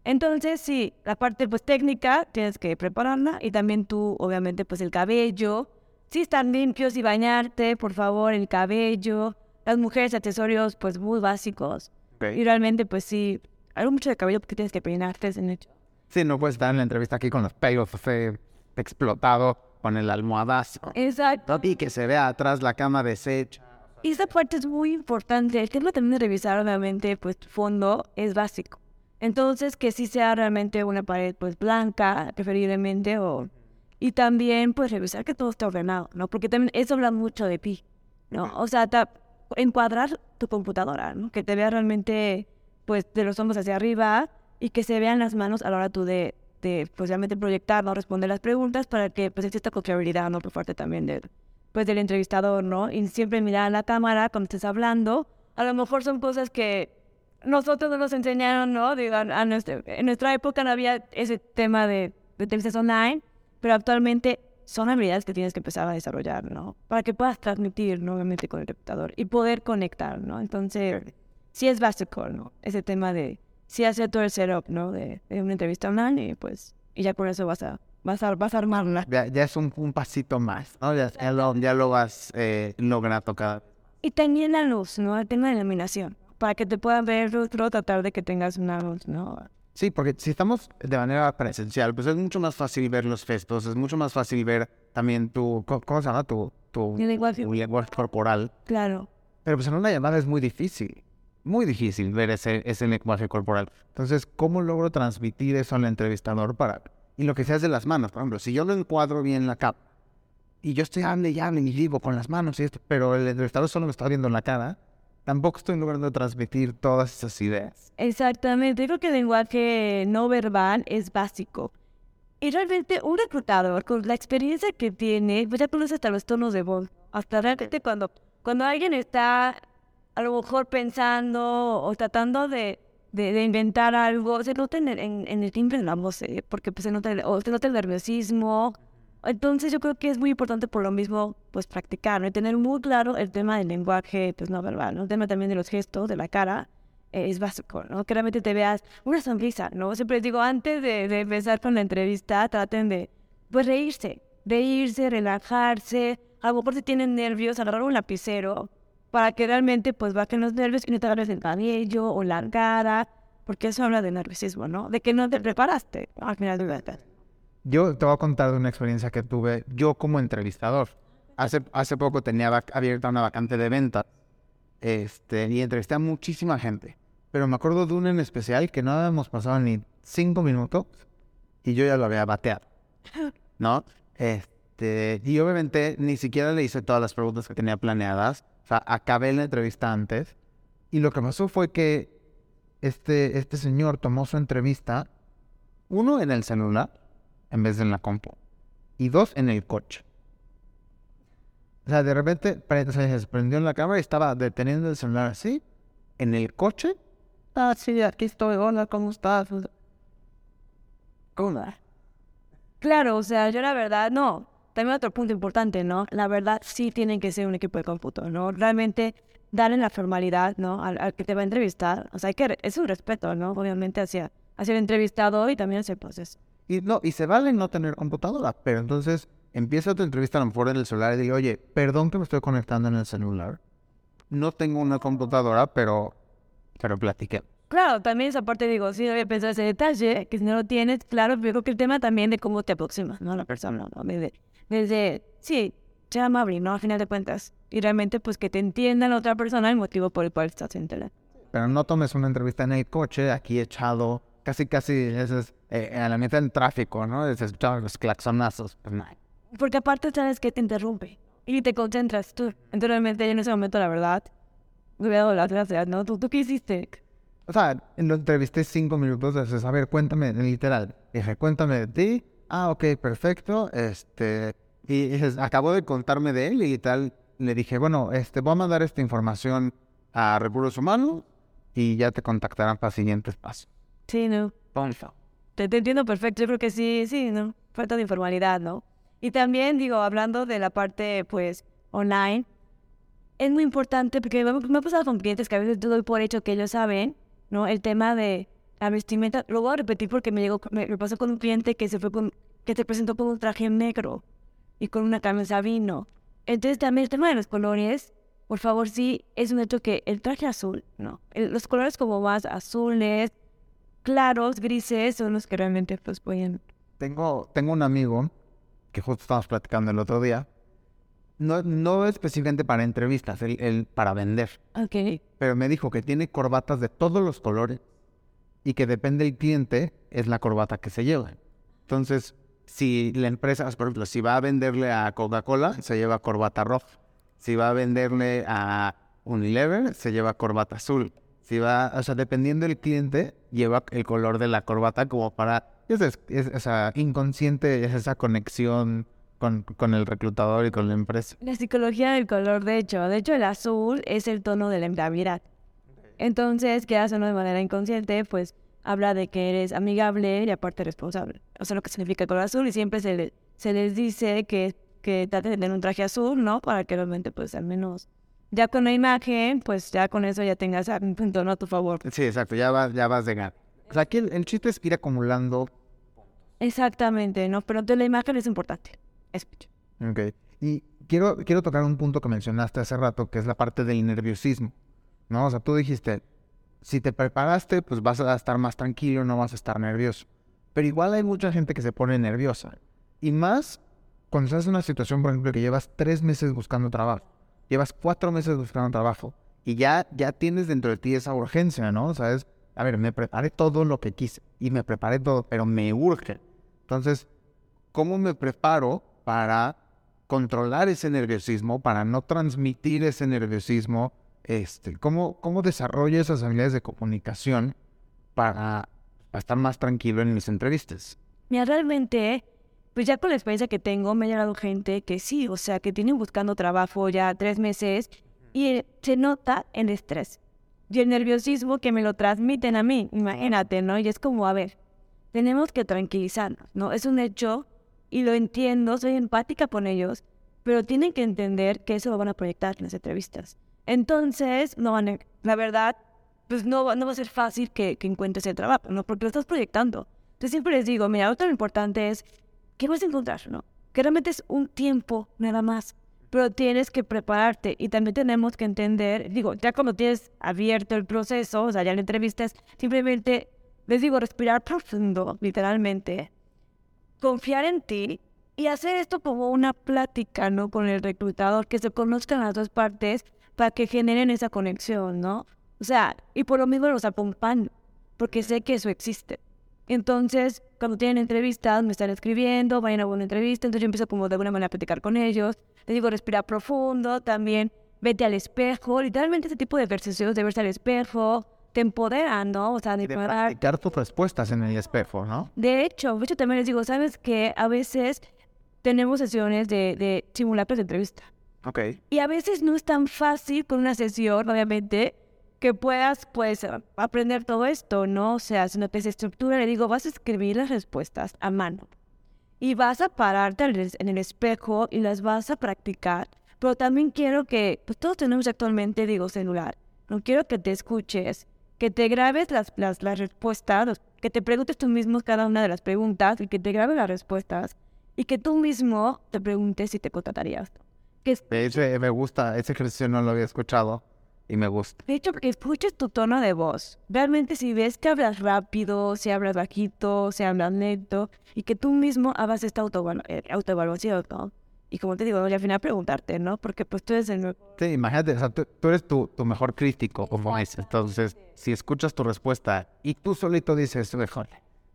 Entonces, sí, la parte, pues, técnica, tienes que prepararla. Y también tú, obviamente, pues, el cabello. Sí, estar limpios y bañarte, por favor, el cabello. Las mujeres, accesorios, pues, muy básicos. Y realmente, pues, sí, algo mucho de cabello porque tienes que peinarte, en hecho. Sí, no puedes estar en la entrevista aquí con los pelos así, explotado, con el almohadazo. Exacto. Y que se vea atrás la cama deshecha. Esa parte es muy importante. El tema también de revisar, obviamente, pues tu fondo es básico. Entonces, que sí sea realmente una pared, pues blanca, preferiblemente, o... Y también, pues, revisar que todo esté ordenado, ¿no? Porque también eso habla mucho de ti, ¿no? O sea, ta- encuadrar tu computadora, ¿no? Que te vea realmente, pues, de los hombros hacia arriba y que se vean las manos a la hora tú de, de pues, realmente proyectar, ¿no? Responder las preguntas para que, pues, exista confiabilidad, ¿no? Por parte también del, pues del entrevistador, ¿no? Y siempre mirar a la cámara cuando estés hablando. A lo mejor son cosas que nosotros no nos enseñaron, ¿no? Digo, a- nuestra- en nuestra época no había ese tema de, de entrevistas online, pero actualmente son habilidades que tienes que empezar a desarrollar, ¿no? Para que puedas transmitir, ¿no? Obviamente con el entrevistador y poder conectar, ¿no? Entonces, sí es básico, ¿no? Ese tema de sí hacer todo el setup, ¿no? De, de una entrevista online y pues, y ya con eso vas a, vas a, vas a armarla. Ya, ya es un, un pasito más, ¿no? Ya, ya lo, ya lo vas eh, logrando cada vez. Y también la luz, ¿no? El tema de la iluminación. Para que te puedan ver, pero tratar de que tengas una luz, ¿no? Sí, porque si estamos de manera presencial, pues es mucho más fácil ver los gestos, es mucho más fácil ver también tu, ¿cómo se llama? Tu, tu, lenguaje. tu lenguaje corporal. Claro. Pero pues en una llamada es muy difícil, muy difícil ver ese, ese lenguaje corporal. Entonces, ¿cómo logro transmitir eso al entrevistador para... Y lo que se hace las manos, por ejemplo, si yo lo encuadro bien la capa y yo estoy hable y hable y digo con las manos y esto, pero el entrevistador solo me está viendo la cara, tampoco estoy logrando transmitir todas esas ideas. Exactamente. Creo que el lenguaje no verbal es básico. Y realmente un reclutador con la experiencia que tiene, pues ya conoce hasta los tonos de voz. Hasta realmente cuando, cuando alguien está a lo mejor pensando o tratando de, de, inventar algo, se nota en el, en, el timbre de la voz, ¿eh? porque pues, se, nota el, o se nota el nerviosismo. Entonces yo creo que es muy importante por lo mismo pues practicar y tener muy claro el tema del lenguaje pues no verbal, ¿no? el tema también de los gestos, de la cara, eh, es básico, ¿no? Que realmente te veas una sonrisa, ¿no? Siempre digo, antes de, de empezar con la entrevista, traten de, pues, reírse, reírse, relajarse, a lo mejor si tienen nervios, agarrar un lapicero para que realmente, pues, bajen los nervios y no te agarres el cabello o la cara, porque eso habla de nerviosismo, ¿no? De que no te preparaste al final de la Yo te voy a contar de una experiencia que tuve yo como entrevistador. Hace, hace poco tenía abierta una vacante de venta este, y entrevisté a muchísima gente. Pero me acuerdo de una en especial que no habíamos pasado ni cinco minutos y yo ya lo había bateado. ¿No? Este, y obviamente ni siquiera le hice todas las preguntas que tenía planeadas O sea, acabé la entrevista antes. Y lo que pasó fue que este, este señor tomó su entrevista, uno en el celular, en vez de en la compu, y dos en el coche. O sea, de repente se prendió en la cámara y estaba deteniendo el celular así, en el coche. Ah, sí, aquí estoy, hola, ¿cómo estás? ¿Cómo? Claro, o sea, yo la verdad, no. También otro punto importante, ¿no? La verdad sí tienen que ser un equipo de cómputo, ¿no? Realmente darle la formalidad, ¿no? Al, al que te va a entrevistar. O sea, hay que, es un respeto, ¿no? Obviamente hacia, hacia el entrevistado y también hacia el proceso. Y no, y se vale no tener computadora, pero entonces empieza tu entrevista a lo mejor en el celular y digo, oye, perdón que me estoy conectando en el celular. No tengo una computadora, pero, pero platiqué. Claro, también esa parte digo, sí, había pensado ese detalle, que si no lo tienes, claro, pero creo que el tema también de cómo te aproximas, ¿no? A la persona, ¿no? Desde, desde sí, sea amable, ¿no? Al final de cuentas. Y realmente, pues, que te entienda la otra persona el motivo por el cual estás en tele. Pero no tomes una entrevista en el coche, aquí echado, casi, casi, es, eh, a la mitad del tráfico, ¿no? Se escuchaban los claxonazos. Pues nada. Porque aparte sabes que te interrumpe y te concentras tú. Entonces, realmente, en ese momento, la verdad, hubiera dado las gracias, ¿no? ¿Tú, ¿Tú qué hiciste? O sea, lo entrevisté cinco minutos, dices, a ver, cuéntame, literal. Dije, cuéntame de ti. Ah, ok, perfecto. Este, y dices, acabó de contarme de él y tal. Le dije, bueno, este, voy a mandar esta información a Recursos Humanos y ya te contactarán para siguientes pasos. Sí, no. Poncho. Te, te entiendo perfecto, yo creo que sí, sí, ¿no? Falta de informalidad, ¿no? Y también, digo, hablando de la parte, pues, online, es muy importante porque me, me ha pasado con clientes que a veces doy por hecho que ellos saben, ¿no? El tema de la vestimenta, lo voy a repetir porque me llegó, me, me pasó con un cliente que se fue con, que se presentó con un traje negro y con una camisa vino. Entonces también el tema de los colores, por favor, sí, es un hecho que el traje azul, ¿no? El- los colores como más azules, claros, grises, son los que realmente pues pueden... Tengo, tengo un amigo que justo estábamos platicando el otro día. No, no específicamente para entrevistas, él para vender. Ok. pero me dijo que tiene corbatas de todos los colores y que depende del cliente es la corbata que se lleva. Entonces, si la empresa, por ejemplo, si va a venderle a Coca-Cola, se lleva corbata roja. Si va a venderle a Unilever, se lleva corbata azul. Si va, o sea, dependiendo del cliente, lleva el color de la corbata como para, es, es, es- esa inconsciente, es esa conexión con, con el reclutador y con la empresa. La psicología del color, de hecho, de hecho el azul es el tono de la empleabilidad. Entonces, que hace de manera inconsciente, pues habla de que eres amigable y aparte responsable. O sea, lo que significa el color azul y siempre se, le- se les dice que, que traten de tener un traje azul, ¿no? Para que realmente, pues al menos, ya con la imagen, pues ya con eso ya tengas un punto ¿no? a tu favor. Sí, exacto, ya vas, ya vas de ganar. O sea, aquí el, el chiste es ir acumulando Exactamente, ¿no? Pero entonces la imagen es importante. Escucha. Ok. Y quiero, quiero tocar un punto que mencionaste hace rato, que es la parte del nerviosismo. ¿No? O sea, tú dijiste, si te preparaste, pues vas a estar más tranquilo, no vas a estar nervioso. Pero igual hay mucha gente que se pone nerviosa. Y más cuando estás en una situación, por ejemplo, que llevas tres meses buscando trabajo. Llevas cuatro meses buscando trabajo. Y ya, ya tienes dentro de ti esa urgencia, ¿no? O sea, es, a ver, me preparé todo lo que quise. Y me preparé todo, pero me urge. Entonces, ¿cómo me preparo para controlar ese nerviosismo, para no transmitir ese nerviosismo? Este, ¿cómo, ¿Cómo desarrollo esas habilidades de comunicación para, estar más tranquilo en mis entrevistas? Mira, realmente, pues ya con la experiencia que tengo, me ha llegado gente que sí, o sea, que tienen buscando trabajo ya tres meses y eh, se nota el estrés y el nerviosismo que me lo transmiten a mí, imagínate, ¿no? Y es como, a ver, tenemos que tranquilizarnos, ¿no? Es un hecho y lo entiendo, soy empática con ellos, pero tienen que entender que eso lo van a proyectar en las entrevistas. Entonces, no la verdad, pues no, no va a ser fácil que, que encuentres el trabajo, ¿no? Porque lo estás proyectando. Entonces siempre les digo, mira, lo importante es que vas a encontrar, ¿no? Que realmente es un tiempo nada más, pero tienes que prepararte y también tenemos que entender, digo, ya cuando tienes abierto el proceso, o sea, ya la entrevista es simplemente, les digo, respirar profundo, literalmente, confiar en ti y hacer esto como una plática, ¿no? Con el reclutador, que se conozcan las dos partes para que generen esa conexión, ¿no? O sea, y por lo mismo los acompaño, porque sé que eso existe. Entonces, cuando tienen entrevistas, me están escribiendo, vayan a una entrevista, entonces yo empiezo como de alguna manera a platicar con ellos, les digo respirar profundo, también vete al espejo, literalmente ese tipo de ejercicios de verse al espejo, te empoderan, ¿no? O sea, de, De practicar tus respuestas en el espejo, ¿no? de hecho, de hecho también les digo, ¿sabes que A veces tenemos sesiones de, de simulacros de entrevista. Ok. Y a veces no es tan fácil con una sesión, obviamente, que puedas, pues, aprender todo esto, ¿no? O sea, si no te estructura, le digo, vas a escribir las respuestas a mano. Y vas a pararte en el espejo y las vas a practicar. Pero también quiero que, pues todos tenemos actualmente, digo, celular. No quiero que te escuches, que te grabes las, las, las respuestas, los- que te preguntes tú mismo cada una de las preguntas y que te grabes las respuestas y que tú mismo te preguntes si te contratarías. Que es- De hecho, eh, me gusta, ese ejercicio no lo había escuchado y me gusta. De hecho, que escuches tu tono de voz. Realmente si ves que hablas rápido, si hablas bajito, si hablas lento, y que tú mismo hagas esta eh, autoevaluación, ¿no? Y como te digo, y al final preguntarte, ¿no? Porque pues tú eres el nuevo... Sí, imagínate, o sea, tú, tú eres tu, tu mejor crítico, como es. Entonces, si escuchas tu respuesta y tú solito dices, mejor,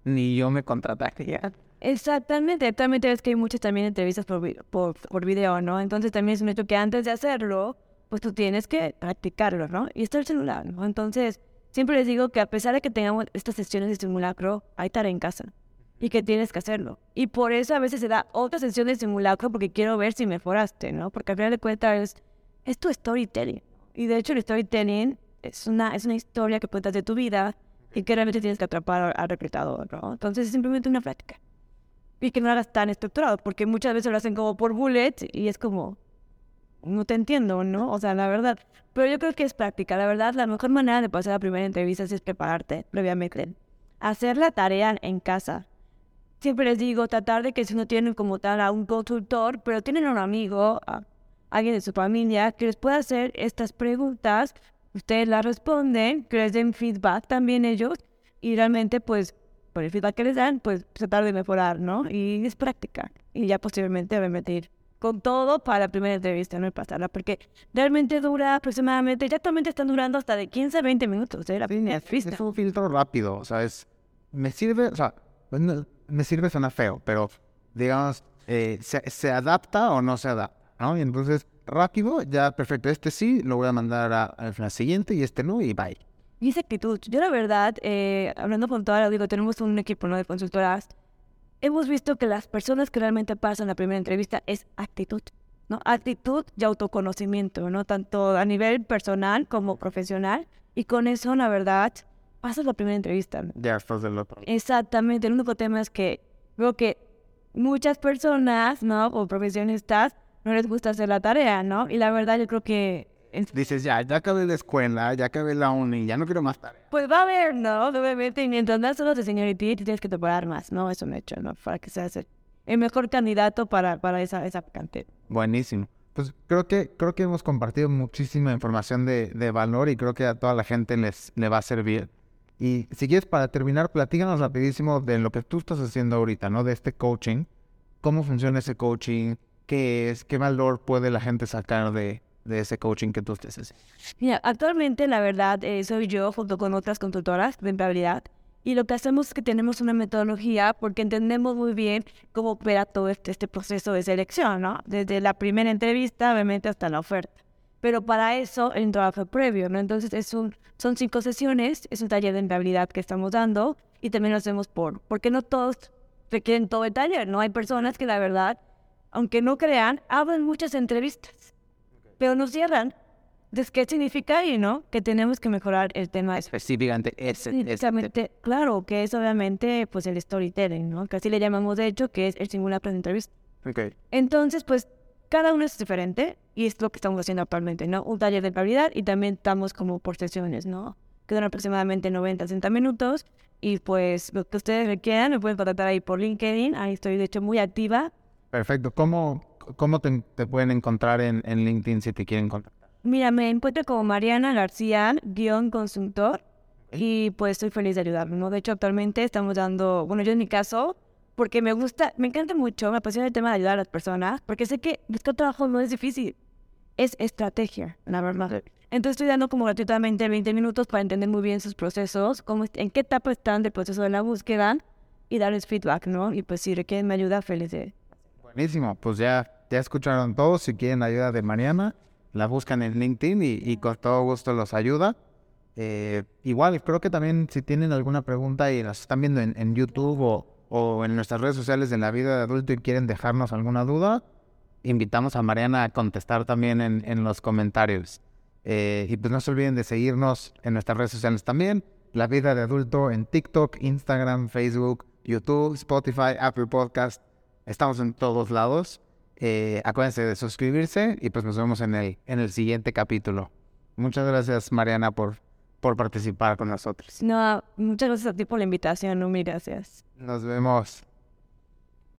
ni yo me contrataría. Exactamente, actualmente ves que hay muchas también entrevistas por, por, por video, ¿no? Entonces también es un hecho que antes de hacerlo, pues tú tienes que practicarlo, ¿no? Y está el celular, ¿no? Entonces, siempre les digo que a pesar de que tengamos estas sesiones de simulacro, hay tarea en casa y que tienes que hacerlo. Y por eso a veces se da otra sesión de simulacro porque quiero ver si mejoraste, ¿no? Porque al final de cuentas es, es tu storytelling. Y de hecho el storytelling es una, es una historia que cuentas de tu vida y que realmente tienes que atrapar al- al reclutador, ¿no? Entonces es simplemente una práctica y que no hagas tan estructurado, porque muchas veces lo hacen como por bullet y es como, no te entiendo, ¿no? O sea, la verdad. Pero yo creo que es práctica. La verdad, la mejor manera de pasar la primera entrevista es prepararte previamente. Hacer la tarea en casa. Siempre les digo, tratar de que si no tienen como tal a un consultor, pero tienen a un amigo, a alguien de su familia, que les pueda hacer estas preguntas, ustedes las responden, que les den feedback también ellos, y realmente pues por el feedback que les dan, pues tratar de mejorar, ¿no? Y es práctica. Y ya posteriormente obviamente ir con todo para la primera entrevista, no Y pasarla, porque realmente dura aproximadamente, ya actualmente están durando hasta de 15 a 20 minutos, ¿eh? La primera entrevista. Es un filtro rápido, o sea, es, me sirve, o sea, pues me sirve suena feo, pero digamos, eh, se, se adapta o no se adapta, ¿no? Y entonces, rápido, ya perfecto, este sí, lo voy a mandar a, a la siguiente y este no, y bye. Y esa actitud. Yo la verdad, eh, hablando con toda, digo, tenemos un equipo ¿no? de consultoras, hemos visto que las personas que realmente pasan la primera entrevista es actitud, ¿no? Actitud y autoconocimiento, ¿no? Tanto a nivel personal como profesional. Y con eso, la verdad, pasas la primera entrevista. ¿no? Ya estás del otro. Exactamente, el único tema es que veo que muchas personas, ¿no? O profesionistas, no les gusta hacer la tarea, ¿no? Y la verdad yo creo que Dices, ya, ya acabé la escuela, ya acabé la uni, ya no quiero más tarea. Pues va a haber, ¿no? Obviamente, mientras das solo de seniority, te tienes que preparar más, ¿no? Es un hecho, ¿no? Para que seas el, el mejor candidato para, para esa, esa vacante. Buenísimo. Pues creo que, creo que hemos compartido muchísima información de, de valor y creo que a toda la gente les, le va a servir. Y si quieres, para terminar, platícanos rapidísimo de lo que tú estás haciendo ahorita, ¿no? De este coaching. ¿Cómo funciona ese coaching? ¿Qué es? ¿Qué valor puede la gente sacar de, de ese coaching que tú estés haciendo? Mira, actualmente, la verdad, eh, soy yo junto con otras consultoras de empleabilidad. Y lo que hacemos es que tenemos una metodología porque entendemos muy bien cómo opera todo este, este proceso de selección, ¿no? Desde la primera entrevista, obviamente, hasta la oferta. Pero para eso, el trabajo previo, ¿no? Entonces, es un, son cinco sesiones, es un taller de empleabilidad que estamos dando y también lo hacemos por, porque no todos requieren todo el taller, ¿no? Hay personas que, la verdad, aunque no crean, hablan muchas entrevistas, pero no cierran. Entonces, ¿qué significa ahí, no? Que tenemos que mejorar el tema Específicamente ese. Exactamente, claro, que es obviamente pues el storytelling, ¿no? Que así le llamamos de hecho, que es el simulacro de entrevista. Ok. Entonces, pues cada uno es diferente y es lo que estamos haciendo actualmente, ¿no? Un taller de empleabilidad y también estamos como por sesiones, ¿no? Que duran aproximadamente 90, 60 minutos y pues lo que ustedes requieran me pueden contactar ahí por LinkedIn, ahí estoy de hecho muy activa. Perfecto. ¿Cómo, cómo te, te pueden encontrar en, en LinkedIn si te quieren contactar? Mira, me encuentro como Mariana García, guion consultor, y pues estoy feliz de ayudarlo, ¿no? De hecho, actualmente estamos dando, bueno, yo en mi caso, porque me gusta, me encanta mucho, me apasiona el tema de ayudar a las personas, porque sé que buscar trabajo no es difícil, es estrategia, la verdad. Entonces estoy dando como gratuitamente 20 minutos para entender muy bien sus procesos, cómo, en qué etapa están del proceso de la búsqueda y darles feedback, ¿no? Y pues si requieren mi ayuda, feliz de... Buenísimo. Pues ya, ya escucharon todos. Si quieren ayuda de Mariana, la buscan en LinkedIn y, con todo gusto los ayuda. Eh, igual, creo que también si tienen alguna pregunta y las están viendo en, en YouTube o, o en nuestras redes sociales de la vida de adulto y quieren dejarnos alguna duda, invitamos a Mariana a contestar también en, en los comentarios. Eh, y pues no se olviden de seguirnos en nuestras redes sociales también. La vida de adulto en TikTok, Instagram, Facebook, YouTube, Spotify, Apple Podcast. Estamos en todos lados. Eh, acuérdense de suscribirse y pues nos vemos en el, en el siguiente capítulo. Muchas gracias Mariana por, por participar con nosotros. No, muchas gracias a ti por la invitación, Numi, gracias. Nos vemos.